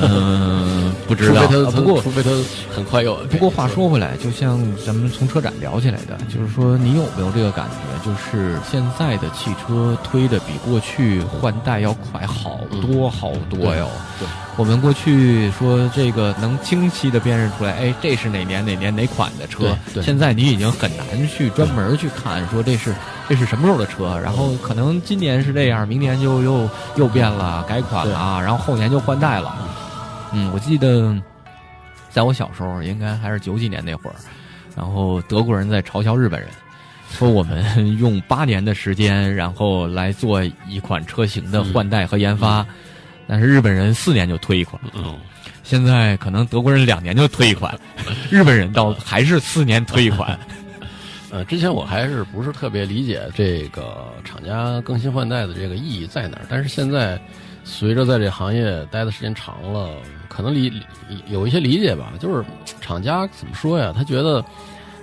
嗯，不知道。除非他啊不过除非他很快又。不过话说回来，就像咱们从车展聊起来的，就是说你有没有这个感觉？就是现在的汽车推的比过去换代要快好多好多哟。对，我们过去说这个能清晰的辨认出来，哎，这是哪年哪年哪款的车对。现在你已经很难去专门去看说这是这是什么时候的车，然后可能今年是这样，明年就又又变了，改款了啊，然后后年就换代了。嗯，我记得在我小时候，应该还是九几年那会儿，然后德国人在嘲笑日本人，[laughs] 说我们用八年的时间，然后来做一款车型的换代和研发，但是日本人四年就推一款。嗯，现在可能德国人两年就退一款，[laughs] 日本人到还是四年退一款。呃，之前我还是不是特别理解这个厂家更新换代的这个意义在哪儿，但是现在随着在这行业待的时间长了，可能理理有一些理解吧。就是厂家怎么说呀？他觉得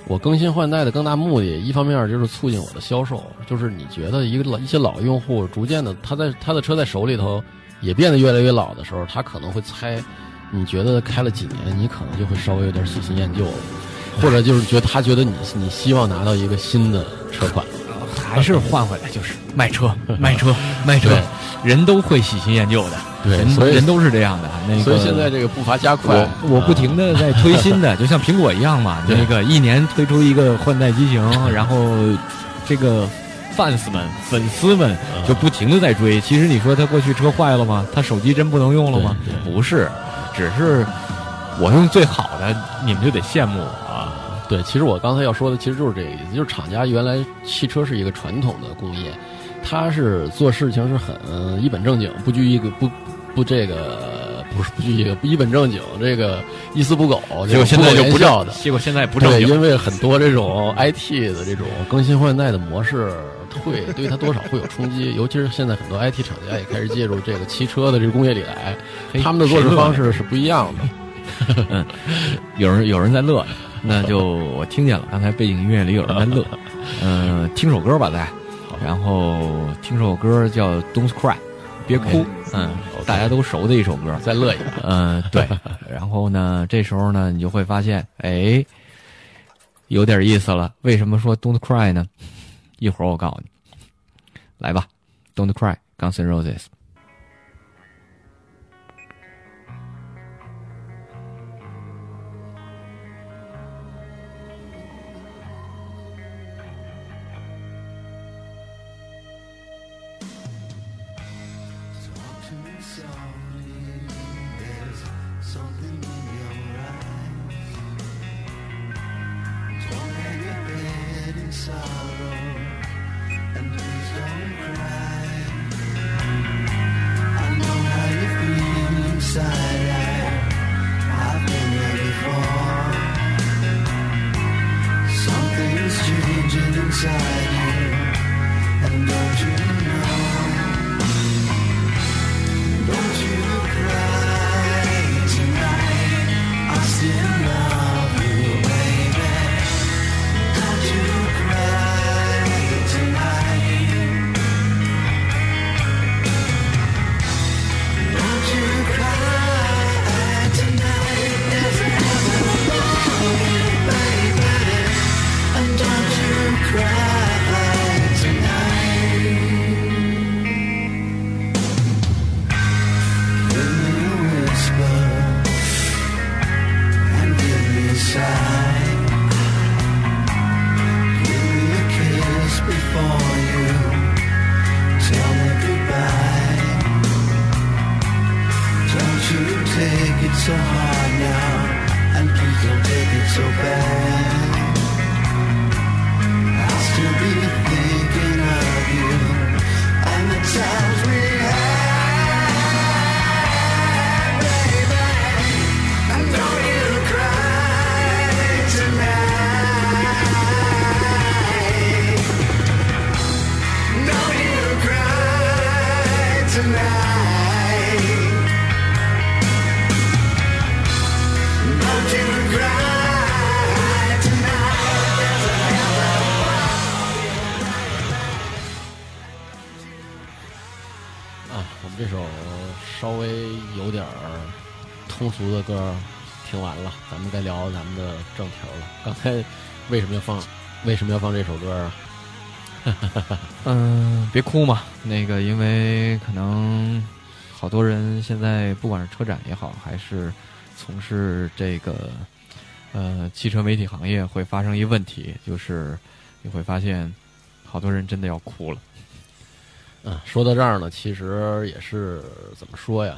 我更新换代的更大目的，一方面就是促进我的销售，就是你觉得一个老一些老用户逐渐的他在他的车在手里头也变得越来越老的时候，他可能会猜，你觉得开了几年，你可能就会稍微有点喜新厌旧了。或者就是觉得他觉得你你希望拿到一个新的车款，还是换回来就是 [laughs] 卖车，卖车，卖车，人都会喜新厌旧的，人对所以人都是这样的。那个，所以现在这个步伐加快，我我不停的在推新的，[laughs] 就像苹果一样嘛，对那个一年推出一个换代机型，然后这个 fans 们、粉丝们嗯就不停的在追。其实你说他过去车坏了吗？他手机真不能用了吗？不是，只是我用最好的，你们就得羡慕我啊。对，其实我刚才要说的其实就是这个意思，就是厂家原来汽车是一个传统的工业，它是做事情是很一本正经，不拘一个不不这个不是不拘一个不一本正经，这个一丝不苟，结果现在就不叫的。结果现在不正对，经。因为很多这种 IT 的这种更新换代的模式，会对他多少会有冲击。尤其是现在很多 IT 厂家也开始介入这个汽车的这个工业里来，他们的做事方式是不一样的。有人有人在乐，那就我听见了，刚才背景音乐里有人在乐。嗯、听首歌吧，再，然后听首歌叫《Don't Cry》，别哭。嗯，大家都熟的一首歌。再乐一个，嗯，对。[laughs] 然后呢，这时候呢，你就会发现，哎，有点意思了。为什么说 Don't Cry 呢？一会儿我告诉你。来吧，Don't Cry，Guns N' Roses。歌听完了，咱们该聊咱们的正题了。刚才为什么要放？为什么要放这首歌啊？[laughs] 嗯，别哭嘛。那个，因为可能好多人现在不管是车展也好，还是从事这个呃汽车媒体行业，会发生一问题，就是你会发现好多人真的要哭了。嗯，说到这儿呢，其实也是怎么说呀？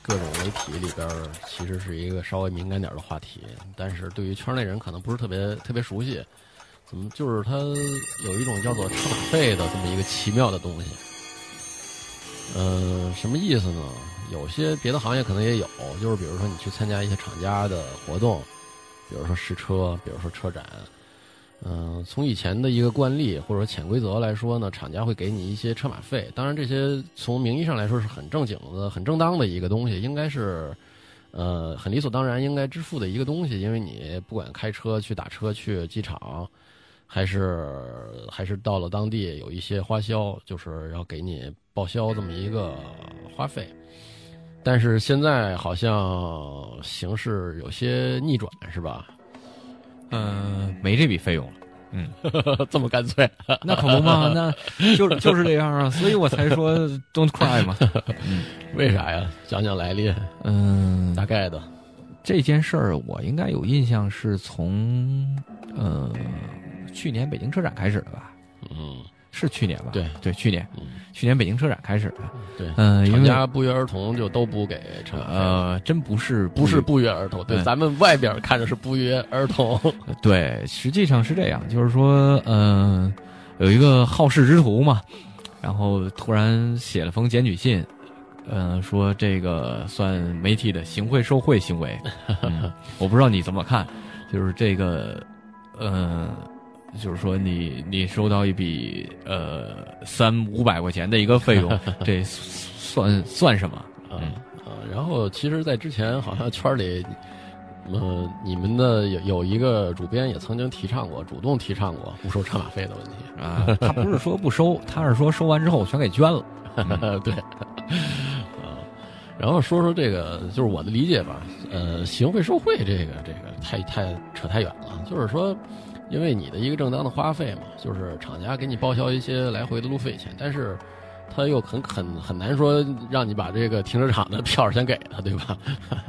各种媒体里边其实是一个稍微敏感点的话题，但是对于圈内人可能不是特别特别熟悉。怎么就是它有一种叫做车马费的这么一个奇妙的东西？嗯、什么意思呢？有些别的行业可能也有，就是比如说你去参加一些厂家的活动，比如说试车，比如说车展。嗯、从以前的一个惯例或者说潜规则来说呢，厂家会给你一些车马费。当然，这些从名义上来说是很正经的、很正当的一个东西，应该是呃很理所当然应该支付的一个东西。因为你不管开车去打车去机场，还是还是到了当地有一些花销，就是要给你报销这么一个花费。但是现在好像形势有些逆转，是吧？嗯、没这笔费用了。嗯，[laughs] 这么干脆？[laughs] 那可不嘛，那就就是这样啊，[laughs] 所以我才说 don't cry 嘛。为啥呀？讲讲来历，嗯，大概的。这件事儿我应该有印象是从呃去年北京车展开始的吧？嗯，是去年吧？对对，去年嗯，去年北京车展开始的。对，嗯、厂家不约而同就都不给车。呃，真不是不是不约而同，对，嗯咱们外边看着是不约而同。[laughs] 对，实际上是这样，就是说，嗯、有一个好事之徒嘛，然后突然写了封检举信，嗯、说这个算媒体的行贿受贿行为，嗯，我不知道你怎么看，就是这个，嗯、就是说你你收到一笔呃三五百块钱的一个费用，[laughs] 这算算什么？嗯呃，然后其实，在之前好像圈里，呃，你们的有有一个主编也曾经提倡过，主动提倡过不收车马费的问题。啊，他不是说不收，[laughs] 他是说收完之后全给捐了。[laughs] 对，啊，然后说说这个，就是我的理解吧，呃，行贿受贿这个这个太太扯太远了，就是说，因为你的一个正当的花费嘛，就是厂家给你报销一些来回的路费钱，但是他又很很很难说让你把这个停车场的票先给他，对吧？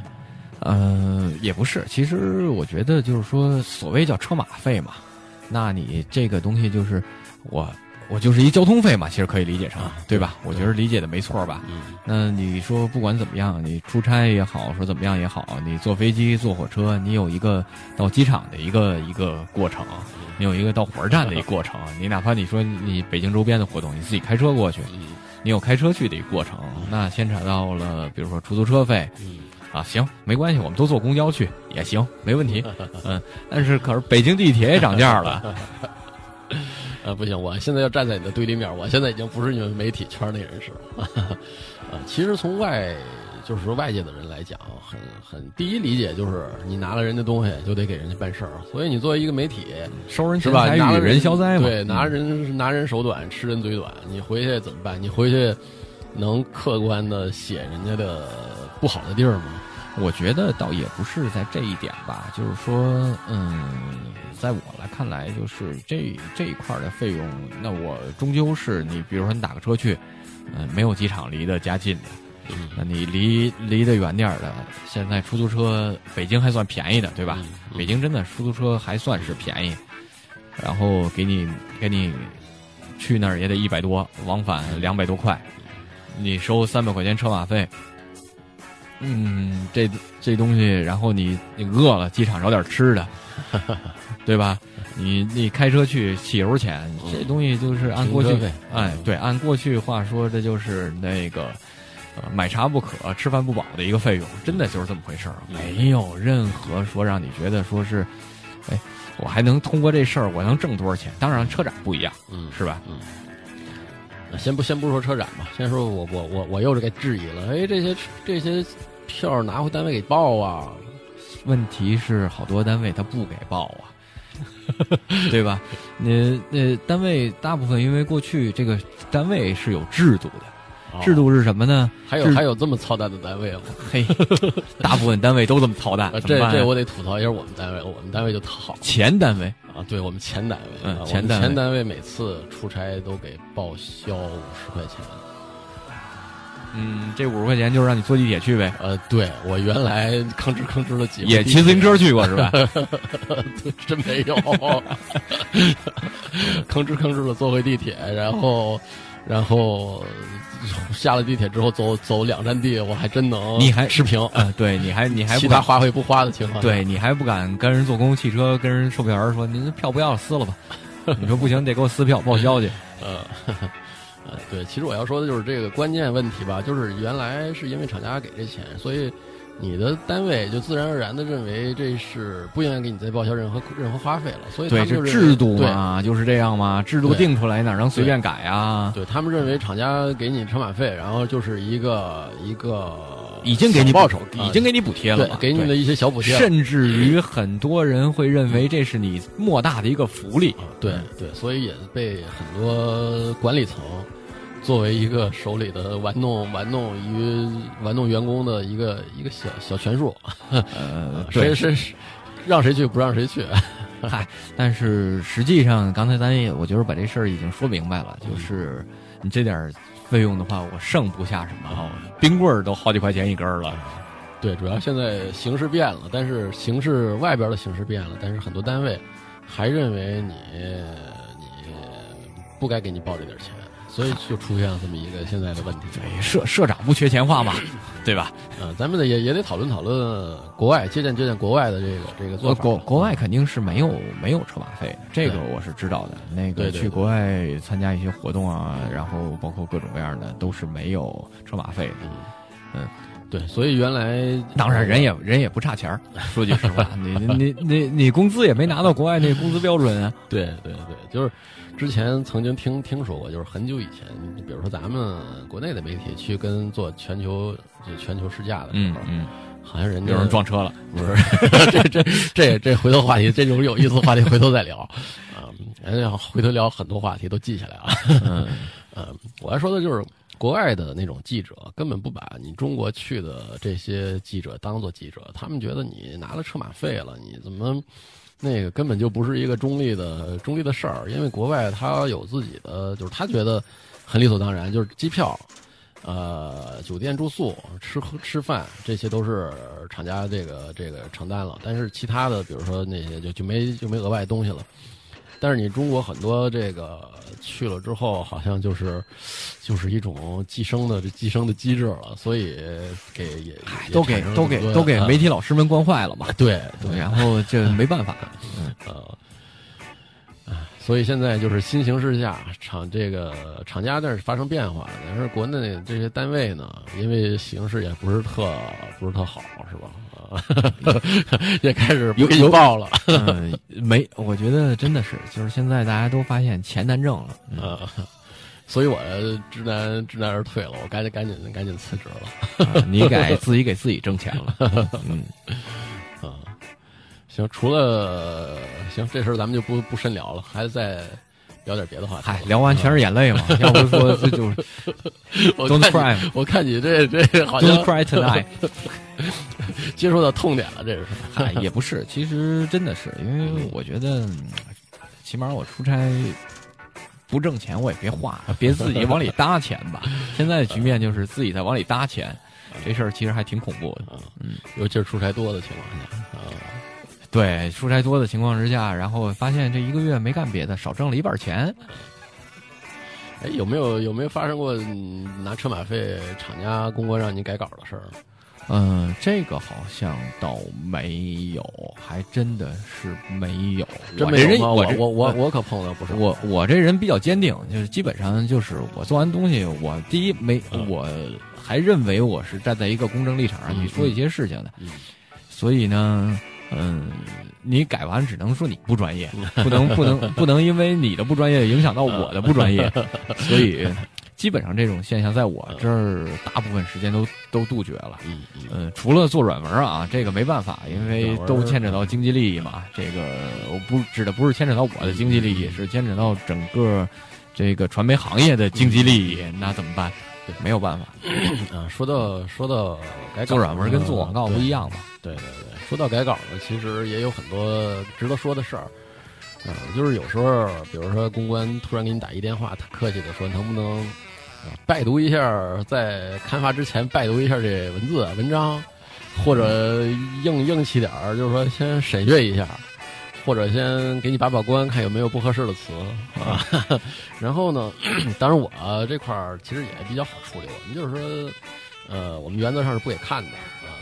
[laughs] 呃，也不是，其实我觉得就是说，所谓叫车马费嘛，那你这个东西就是我我就是一交通费嘛，其实可以理解成，啊对吧？我觉得理解的没错吧？嗯。那你说不管怎么样，你出差也好，说怎么样也好，你坐飞机、坐火车，你有一个到机场的一个一个过程，你有一个到火车站的一个过程，你哪怕你说你北京周边的活动，你自己开车过去，嗯。你有开车去的一个过程，那牵扯到了比如说出租车费，嗯。啊，行，没关系，我们都坐公交去也行，没问题。[laughs] 嗯，但是可是北京地铁也涨价了，[laughs] 呃，不行，我现在要站在你的对立面，我现在已经不是你们媒体圈内人士了。啊，其实从外，就是说外界的人来讲，很很第一理解就是你拿了人家东西就得给人家办事儿，所以你作为一个媒体，收人是吧？钱财与拿了人消灾嘛。对，嗯拿人拿人手短，吃人嘴短，你回去怎么办？你回去能客观的写人家的不好的地儿吗？我觉得倒也不是在这一点吧，就是说，嗯，在我来看来，就是这这一块儿的费用，那我终究是你，比如说你打个车去，嗯、没有机场离得家近的，嗯那你离离得远点儿的，现在出租车北京还算便宜的，对吧？嗯北京真的出租车还算是便宜，然后给你给你去那儿也得一百多，往返两百多块，你收三百块钱车马费。嗯，这这东西，然后你你饿了，机场找点吃的，[laughs] 对吧？你你开车去汽油钱，这东西就是按过去费，哎，对，按过去话说，这就是那个呃买茶不可，吃饭不饱的一个费用，真的就是这么回事儿，没有任何说让你觉得说是，哎，我还能通过这事儿我能挣多少钱？当然，车展不一样，嗯，是吧？先不先不说车展吧，先说我我我我又是该质疑了。哎，这些这些票拿回单位给报啊？问题是好多单位他不给报啊，[laughs] 对吧？那那单位大部分因为过去这个单位是有制度的，制度是什么呢？还有还有这么操蛋的单位吗？嘿，大部分单位都这么操蛋这这我得吐槽一下我们单位，我们单位就特好前单位啊，对我们前单位，前单位前单位每次出差都给报销五十块钱。嗯，这五十块钱就是让你坐地铁去呗，呃，对我原来吭哧吭哧的几也骑自行车去过是吧？[laughs] 真没有，吭哧吭哧的坐回地铁，然后然后下了地铁之后走走两站地，我还真能你还持平，呃，对，你还你还其他不敢花费不花的情况，对你还不敢跟人坐公共汽车，跟人售票员说您票不要了撕了吧？[laughs] 你说不行，得给我撕票报销去。呃，呃，对，其实我要说的就是这个关键问题吧，就是原来是因为厂家给这钱，所以你的单位就自然而然的认为这是不应该给你再报销任何任何花费了，所以他对，这们就认为制度嘛，就是这样嘛，制度定出来哪能随便改啊？对，对他们认为厂家给你车马费，然后就是一个一个已经给你报酬，已经给你补贴了给你的一些小补贴，甚至于很多人会认为这是你莫大的一个福利。对对，所以也被很多管理层作为一个手里的玩弄玩弄于玩弄员工的一个一个小小权术，呃，[laughs] 谁，谁让谁去不让谁去，[laughs] 嗨，但是实际上，刚才咱也我觉得把这事儿已经说明白了，就是你这点儿费用的话，我剩不下什么了，冰棍儿都好几块钱一根儿了。对，主要现在形势变了，但是形势外边的形势变了，但是很多单位还认为你你不该给你报这点钱，所以就出现了这么一个现在的问题。对，社社长不缺钱花嘛，对吧？呃，咱们得也也得讨论讨论国外借鉴借鉴国外的这个这个做呃，法。国国外肯定是没有没有车马费的，这个我是知道的。那个去国外参加一些活动啊，然后包括各种各样的，都是没有车马费的。对，所以原来当然，人也人也不差钱儿。[laughs] 说句实话，你你你你工资也没拿到国外那工资标准啊。[laughs] 对对对，就是之前曾经听听说过，就是很久以前，比如说咱们国内的媒体去跟做全球就全球试驾的时候，嗯嗯，好像人家有人撞车了。[laughs] 不是，这这这这回头话题，这种有意思的话题回头再聊啊。人家回头聊很多话题都记下来啊。嗯嗯，我要说的就是国外的那种记者根本不把你中国去的这些记者当做记者，他们觉得你拿了车马费了，你怎么那个根本就不是一个中立的中立的事儿，因为国外他有自己的，就是他觉得很理所当然，就是机票。呃，酒店住宿、吃喝吃饭，这些都是厂家这个这个承担了，但是其他的，比如说那些就就没就没额外东西了。但是你中国很多这个去了之后，好像就是就是一种寄生的这寄生的机制了，所以给也也都给都给都给啊媒体老师们惯坏了嘛。对对，然后这没办法。[laughs] 呃，唉所以现在就是新形势下，厂这个厂家那是发生变化了，但是国内这些单位呢，因为形势也不是特不是特好，是吧？啊，也开始不给你报了。嗯，[laughs] 没，我觉得真的是，就是现在大家都发现钱难挣了。所以我知难知难而退了，我赶紧赶紧赶紧辞职了。啊你给自己给自己挣钱了。[laughs] 嗯，啊，行，除了行这事儿咱们就不不深聊了，还是再聊点别的话题。嗨，聊完全是眼泪嘛，[laughs] 要不说这就是 [laughs] Don't cry 你，我看你这这好像 Don't cry tonight。[laughs] 接触到痛点了，这是。嗨，也不是，其实真的是，因为我觉得，嗯起码我出差不挣钱，我也别花，别自己往里搭钱吧。现在的局面就是自己在往里搭钱，这事儿其实还挺恐怖的。嗯尤其是出差多的情况下啊，对，出差多的情况之下，然后发现这一个月没干别的，少挣了一半钱。哎，有没有有没有发生过嗯拿车马费厂家公关让你改稿的事儿？嗯，这个好像倒没有，还真的是没有。我这没有吗？我我我我可碰到不是。我我这人比较坚定，就是基本上就是我做完东西，我第一没，嗯我还认为我是站在一个公正立场上去嗯说一些事情的，嗯所以呢，嗯，你改完只能说你不专业，[laughs] 不能不能不能因为你的不专业影响到我的不专业，[laughs] 所以基本上这种现象在我这儿大部分时间都都杜绝了。嗯除了做软文啊，这个没办法，因为都牵扯到经济利益嘛。这个我不指的不是牵扯到我的经济利益，是牵扯到整个这个传媒行业的经济利益，那怎么办？没有办法，[coughs] 啊，说到说到改稿，做软文跟做广告不一样嘛。对对对，说到改稿呢，其实也有很多值得说的事儿。嗯、就是有时候，比如说公关突然给你打一电话，他客气的说能不能、呃拜读一下，在刊发之前拜读一下这文字文章，或者硬硬气点儿，就是说先审阅一下，或者先给你把把关，看有没有不合适的词啊。[laughs] 然后呢，[clears throat] 当然我这块儿其实也比较好处理，我们就是说，呃，我们原则上是不给看的啊，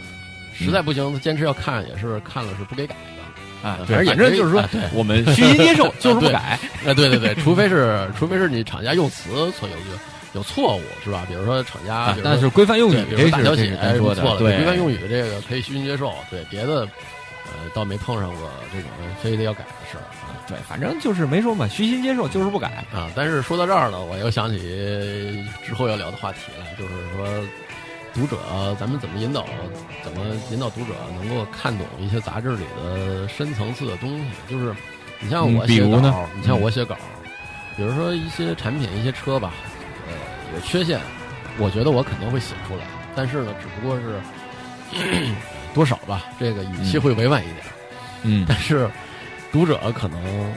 实在不行，坚持要看也是看了是不给改的。啊，反正也反正就是说我们虚心接受，[laughs] 就是不改。啊，对对对，除非是除非是你厂家用词错有有有错误是吧？比如说厂家，但是规范用语对，比如说大小写说的错了，对规范用语这个可以虚心接受，对别的呃倒没碰上过这种非得要改的事儿啊。对，反正就是没说嘛，虚心接受就是不改。啊，但是说到这儿呢，我又想起 [laughs] 之后要聊的话题了，就是说读者咱们怎么引导，怎么引导读者能够看懂一些杂志里的深层次的东西。就是你像我写稿，你像我写稿，比如说一些产品、一些车吧，呃，有缺陷，我觉得我肯定会写出来，但是呢，只不过是多少吧，这个语气会委婉一点。嗯，但是读者可能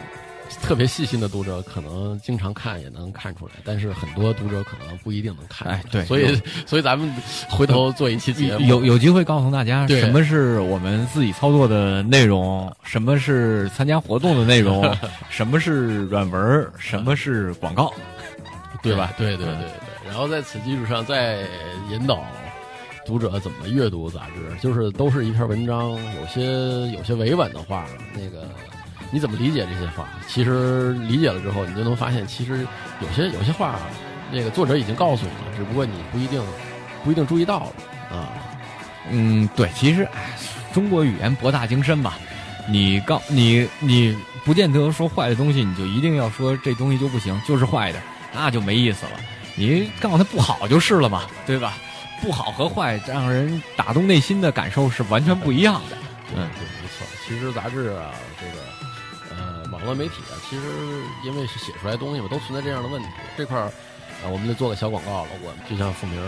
特别细心的读者，可能经常看也能看出来，但是很多读者可能不一定能看出来。哎对所以 [laughs] 所以咱们回头做一期节目，有有机会告诉大家对什么是我们自己操作的内容，什么是参加活动的内容，[laughs] 什么是软文，什么是广告。对吧对对对对对。然后在此基础上再引导读者怎么阅读杂志，就是都是一篇文章，有些有些委婉的话，那个你怎么理解这些话？其实理解了之后，你就能发现，其实有些有些话，那个作者已经告诉你了，只不过你不一定不一定注意到了啊。嗯，对，其实哎，中国语言博大精深吧，你告你你不见得说坏的东西，你就一定要说这东西就不行，就是坏的，那就没意思了。你告诉他不好就是了嘛，对吧？不好和坏让人打动内心的感受是完全不一样的。对嗯对，没错。其实杂志啊，这个呃，网络媒体啊，其实因为是写出来的东西嘛，都存在这样的问题。这块儿啊，我们得做个小广告了。我就像付明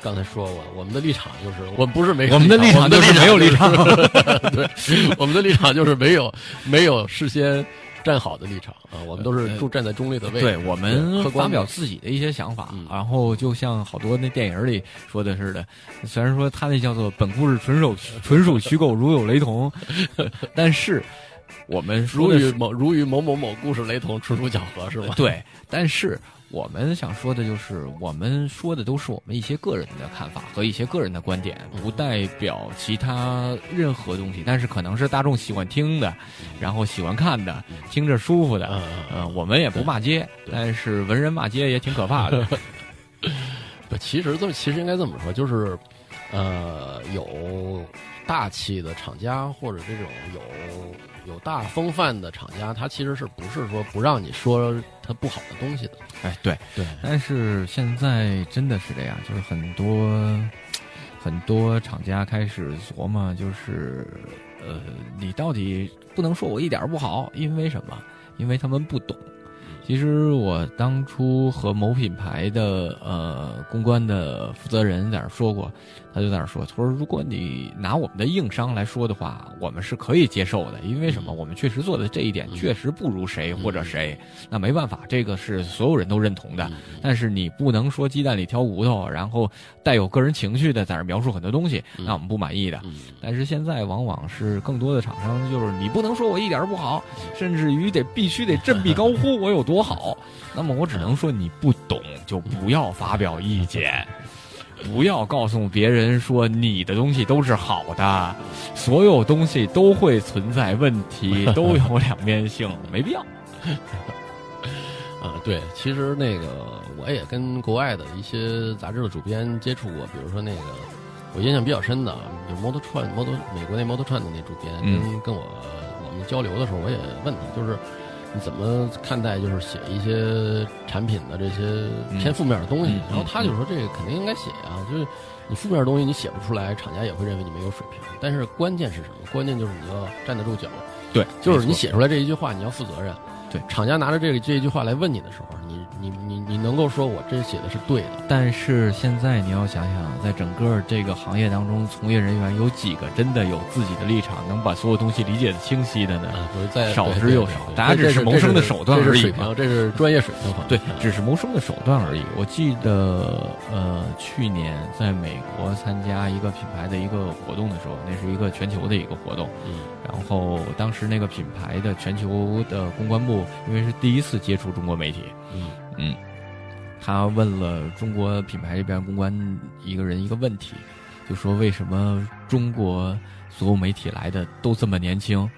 刚才说过，我们的立场就是，我们不是没有我们的立场就是没有立场 [laughs] 对，我们的立场就是没有没有事先站好的立场啊，我们都是住站在中立的位置。对我们发表自己的一些想法嗯，然后就像好多那电影里说的似的，虽然说他那叫做本故事纯属纯属虚构，如有雷同，[laughs] 但是我们如与某如与某某某故事雷同，纯属巧合，是吧？对，但是我们想说的就是，我们说的都是我们一些个人的看法和一些个人的观点，不代表其他任何东西。但是可能是大众喜欢听的，然后喜欢看的，听着舒服的。嗯嗯呃，我们也不骂街，但是文人骂街也挺可怕的。不，其实这么其实应该这么说，就是，呃，有大气的厂家或者这种有有大风范的厂家，他其实是不是说不让你说他不好的东西的？哎，对，对，但是现在真的是这样，就是很多很多厂家开始琢磨，就是呃，你到底不能说我一点儿不好，因为什么？因为他们不懂。其实我当初和某品牌的呃公关的负责人在那儿说过，他就在那儿说，他说如果你拿我们的硬伤来说的话，我们是可以接受的，因为什么？我们确实做的这一点确实不如谁或者谁，那没办法，这个是所有人都认同的。但是你不能说鸡蛋里挑骨头，然后带有个人情绪的在那儿描述很多东西，那我们不满意的。嗯但是现在往往是更多的厂商就是你不能说我一点儿不好，甚至于得必须得振臂高呼我有多好。那么我只能说你不懂就不要发表意见。不要告诉别人说你的东西都是好的，所有东西都会存在问题，[laughs] 都有两面性，没必要。[laughs] 呃，对，其实那个我也跟国外的一些杂志的主编接触过，比如说那个我印象比较深的，就是 Model 串 Model 美国那 Model 串的那主编，嗯跟跟我我们交流的时候，我也问他，就是你怎么看待就是写一些产品的这些偏负面的东西？然后他就说这个肯定应该写啊，就是你负面的东西你写不出来，厂家也会认为你没有水平。但是关键是什么？关键就是你要站得住脚。对，就是你写出来这一句话，你要负责任。对厂家拿着这个这一句话来问你的时候，你你你你能够说我这写的是对的？但是现在你要想想，在整个这个行业当中，从业人员有几个真的有自己的立场，能把所有东西理解的清晰的呢？少之又少大家只是谋生的手段而已这是水平，这是专业水平。对啊，只是谋生的手段而已。我记得，呃，去年在美国参加一个品牌的一个活动的时候，那是一个全球的一个活动。嗯然后当时那个品牌的全球的公关部，因为是第一次接触中国媒体，嗯嗯，他问了中国品牌这边公关一个人一个问题，就说为什么中国所有媒体来的都这么年轻？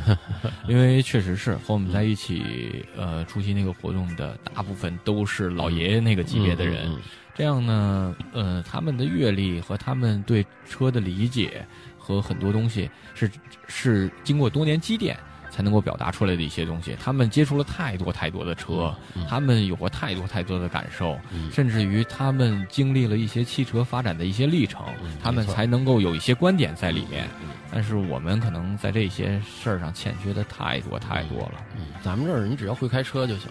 [laughs] 因为确实是和我们在一起，呃，出席那个活动的大部分都是老爷爷那个级别的人。嗯嗯这样呢，呃，他们的阅历和他们对车的理解和很多东西是是经过多年积淀才能够表达出来的一些东西。他们接触了太多太多的车，嗯他们有过太多太多的感受，嗯甚至于他们经历了一些汽车发展的一些历程，嗯他们才能够有一些观点在里面。嗯但是我们可能在这些事儿上欠缺的太多太多了。嗯，咱们这儿你只要会开车就行。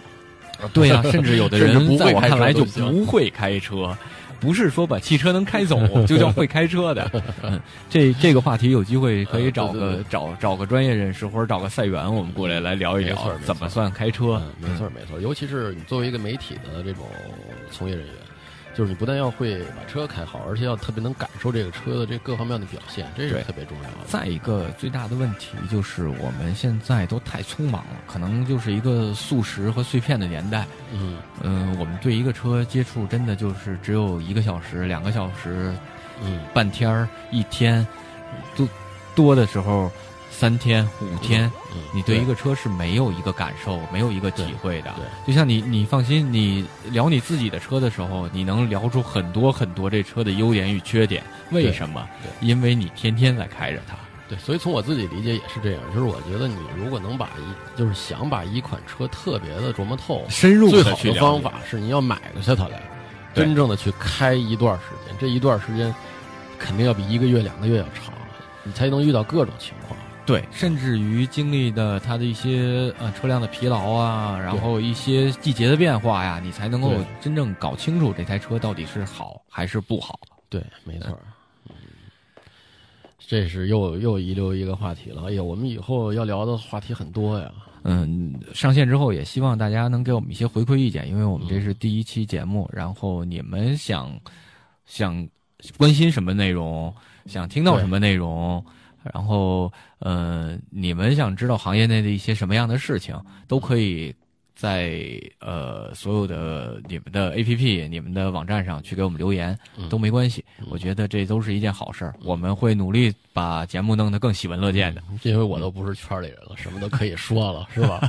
对呀、甚至有的人 [laughs] 在我看来就不会开车，不是说把汽车能开走 [laughs] 就叫会开车的。嗯，这这个话题有机会可以呃找个找找个专业人士或者找个赛员，我们过来来聊一聊怎么算开车嗯，。没错没错，尤其是你作为一个媒体的这种从业人员，就是你不但要会把车开好，而且要特别能感受这个车的这各方面的表现，这是特别重要的。再一个最大的问题就是我们现在都太匆忙了，可能就是一个速食和碎片的年代。嗯嗯，我们对一个车接触真的就是只有一个小时、两个小时、嗯半天儿、一天，都多的时候三天、五天。嗯，你对一个车是没有一个感受、没有一个体会的。对就像你，你放心，你聊你自己的车的时候，你能聊出很多很多这车的优点与缺点。为什么？对因为你天天在开着它。对，所以从我自己理解也是这样，就是我觉得你如果能把一，就是想把一款车特别的琢磨透，深入最好的方法是你要买下它来，真正的去开一段时间，这一段时间肯定要比一个月、两个月要长，你才能遇到各种情况。对，甚至于经历的它的一些呃车辆的疲劳啊，然后一些季节的变化呀，你才能够真正搞清楚这台车到底是好还是不好。对，没错。嗯，这是又又遗留一个话题了。哎呀，我们以后要聊的话题很多呀。嗯，上线之后也希望大家能给我们一些回馈意见，因为我们这是第一期节目，然后你们想想关心什么内容，想听到什么内容，然后呃，你们想知道行业内的一些什么样的事情，都可以在呃所有的你们的 APP、你们的网站上去给我们留言，嗯都没关系。我觉得这都是一件好事儿，我们会努力把节目弄得更喜闻乐见的。因为我都不是圈里人了，什么都可以说了，是吧？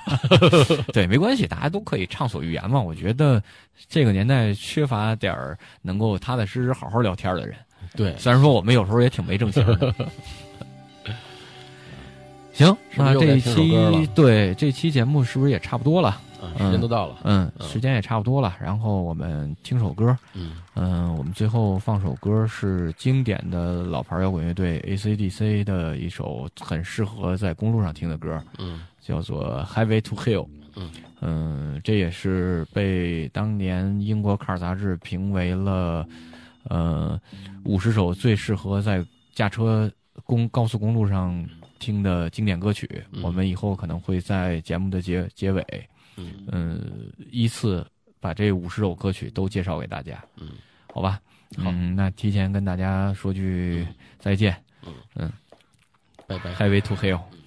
[laughs] 对，没关系，大家都可以畅所欲言嘛。我觉得这个年代缺乏点儿能够踏踏实实好好聊天的人。对，虽然说我们有时候也挺没正形的。[laughs] 行，那这一期对这期节目是不是也差不多了？啊，时间都到了。嗯，嗯时间也差不多了。然后我们听首歌，嗯嗯，我们最后放首歌是经典的老牌摇滚乐队 AC/DC 的一首很适合在公路上听的歌，嗯叫做《Highway to Hell》。嗯嗯，这也是被当年英国《卡尔》杂志评为了呃五十首最适合在驾车公高速公路上听的经典歌曲。嗯我们以后可能会在节目的结结尾，嗯嗯，依次把这五十首歌曲都介绍给大家。嗯，好吧。好嗯，那提前跟大家说句再见。嗯拜拜。Highway to Hell。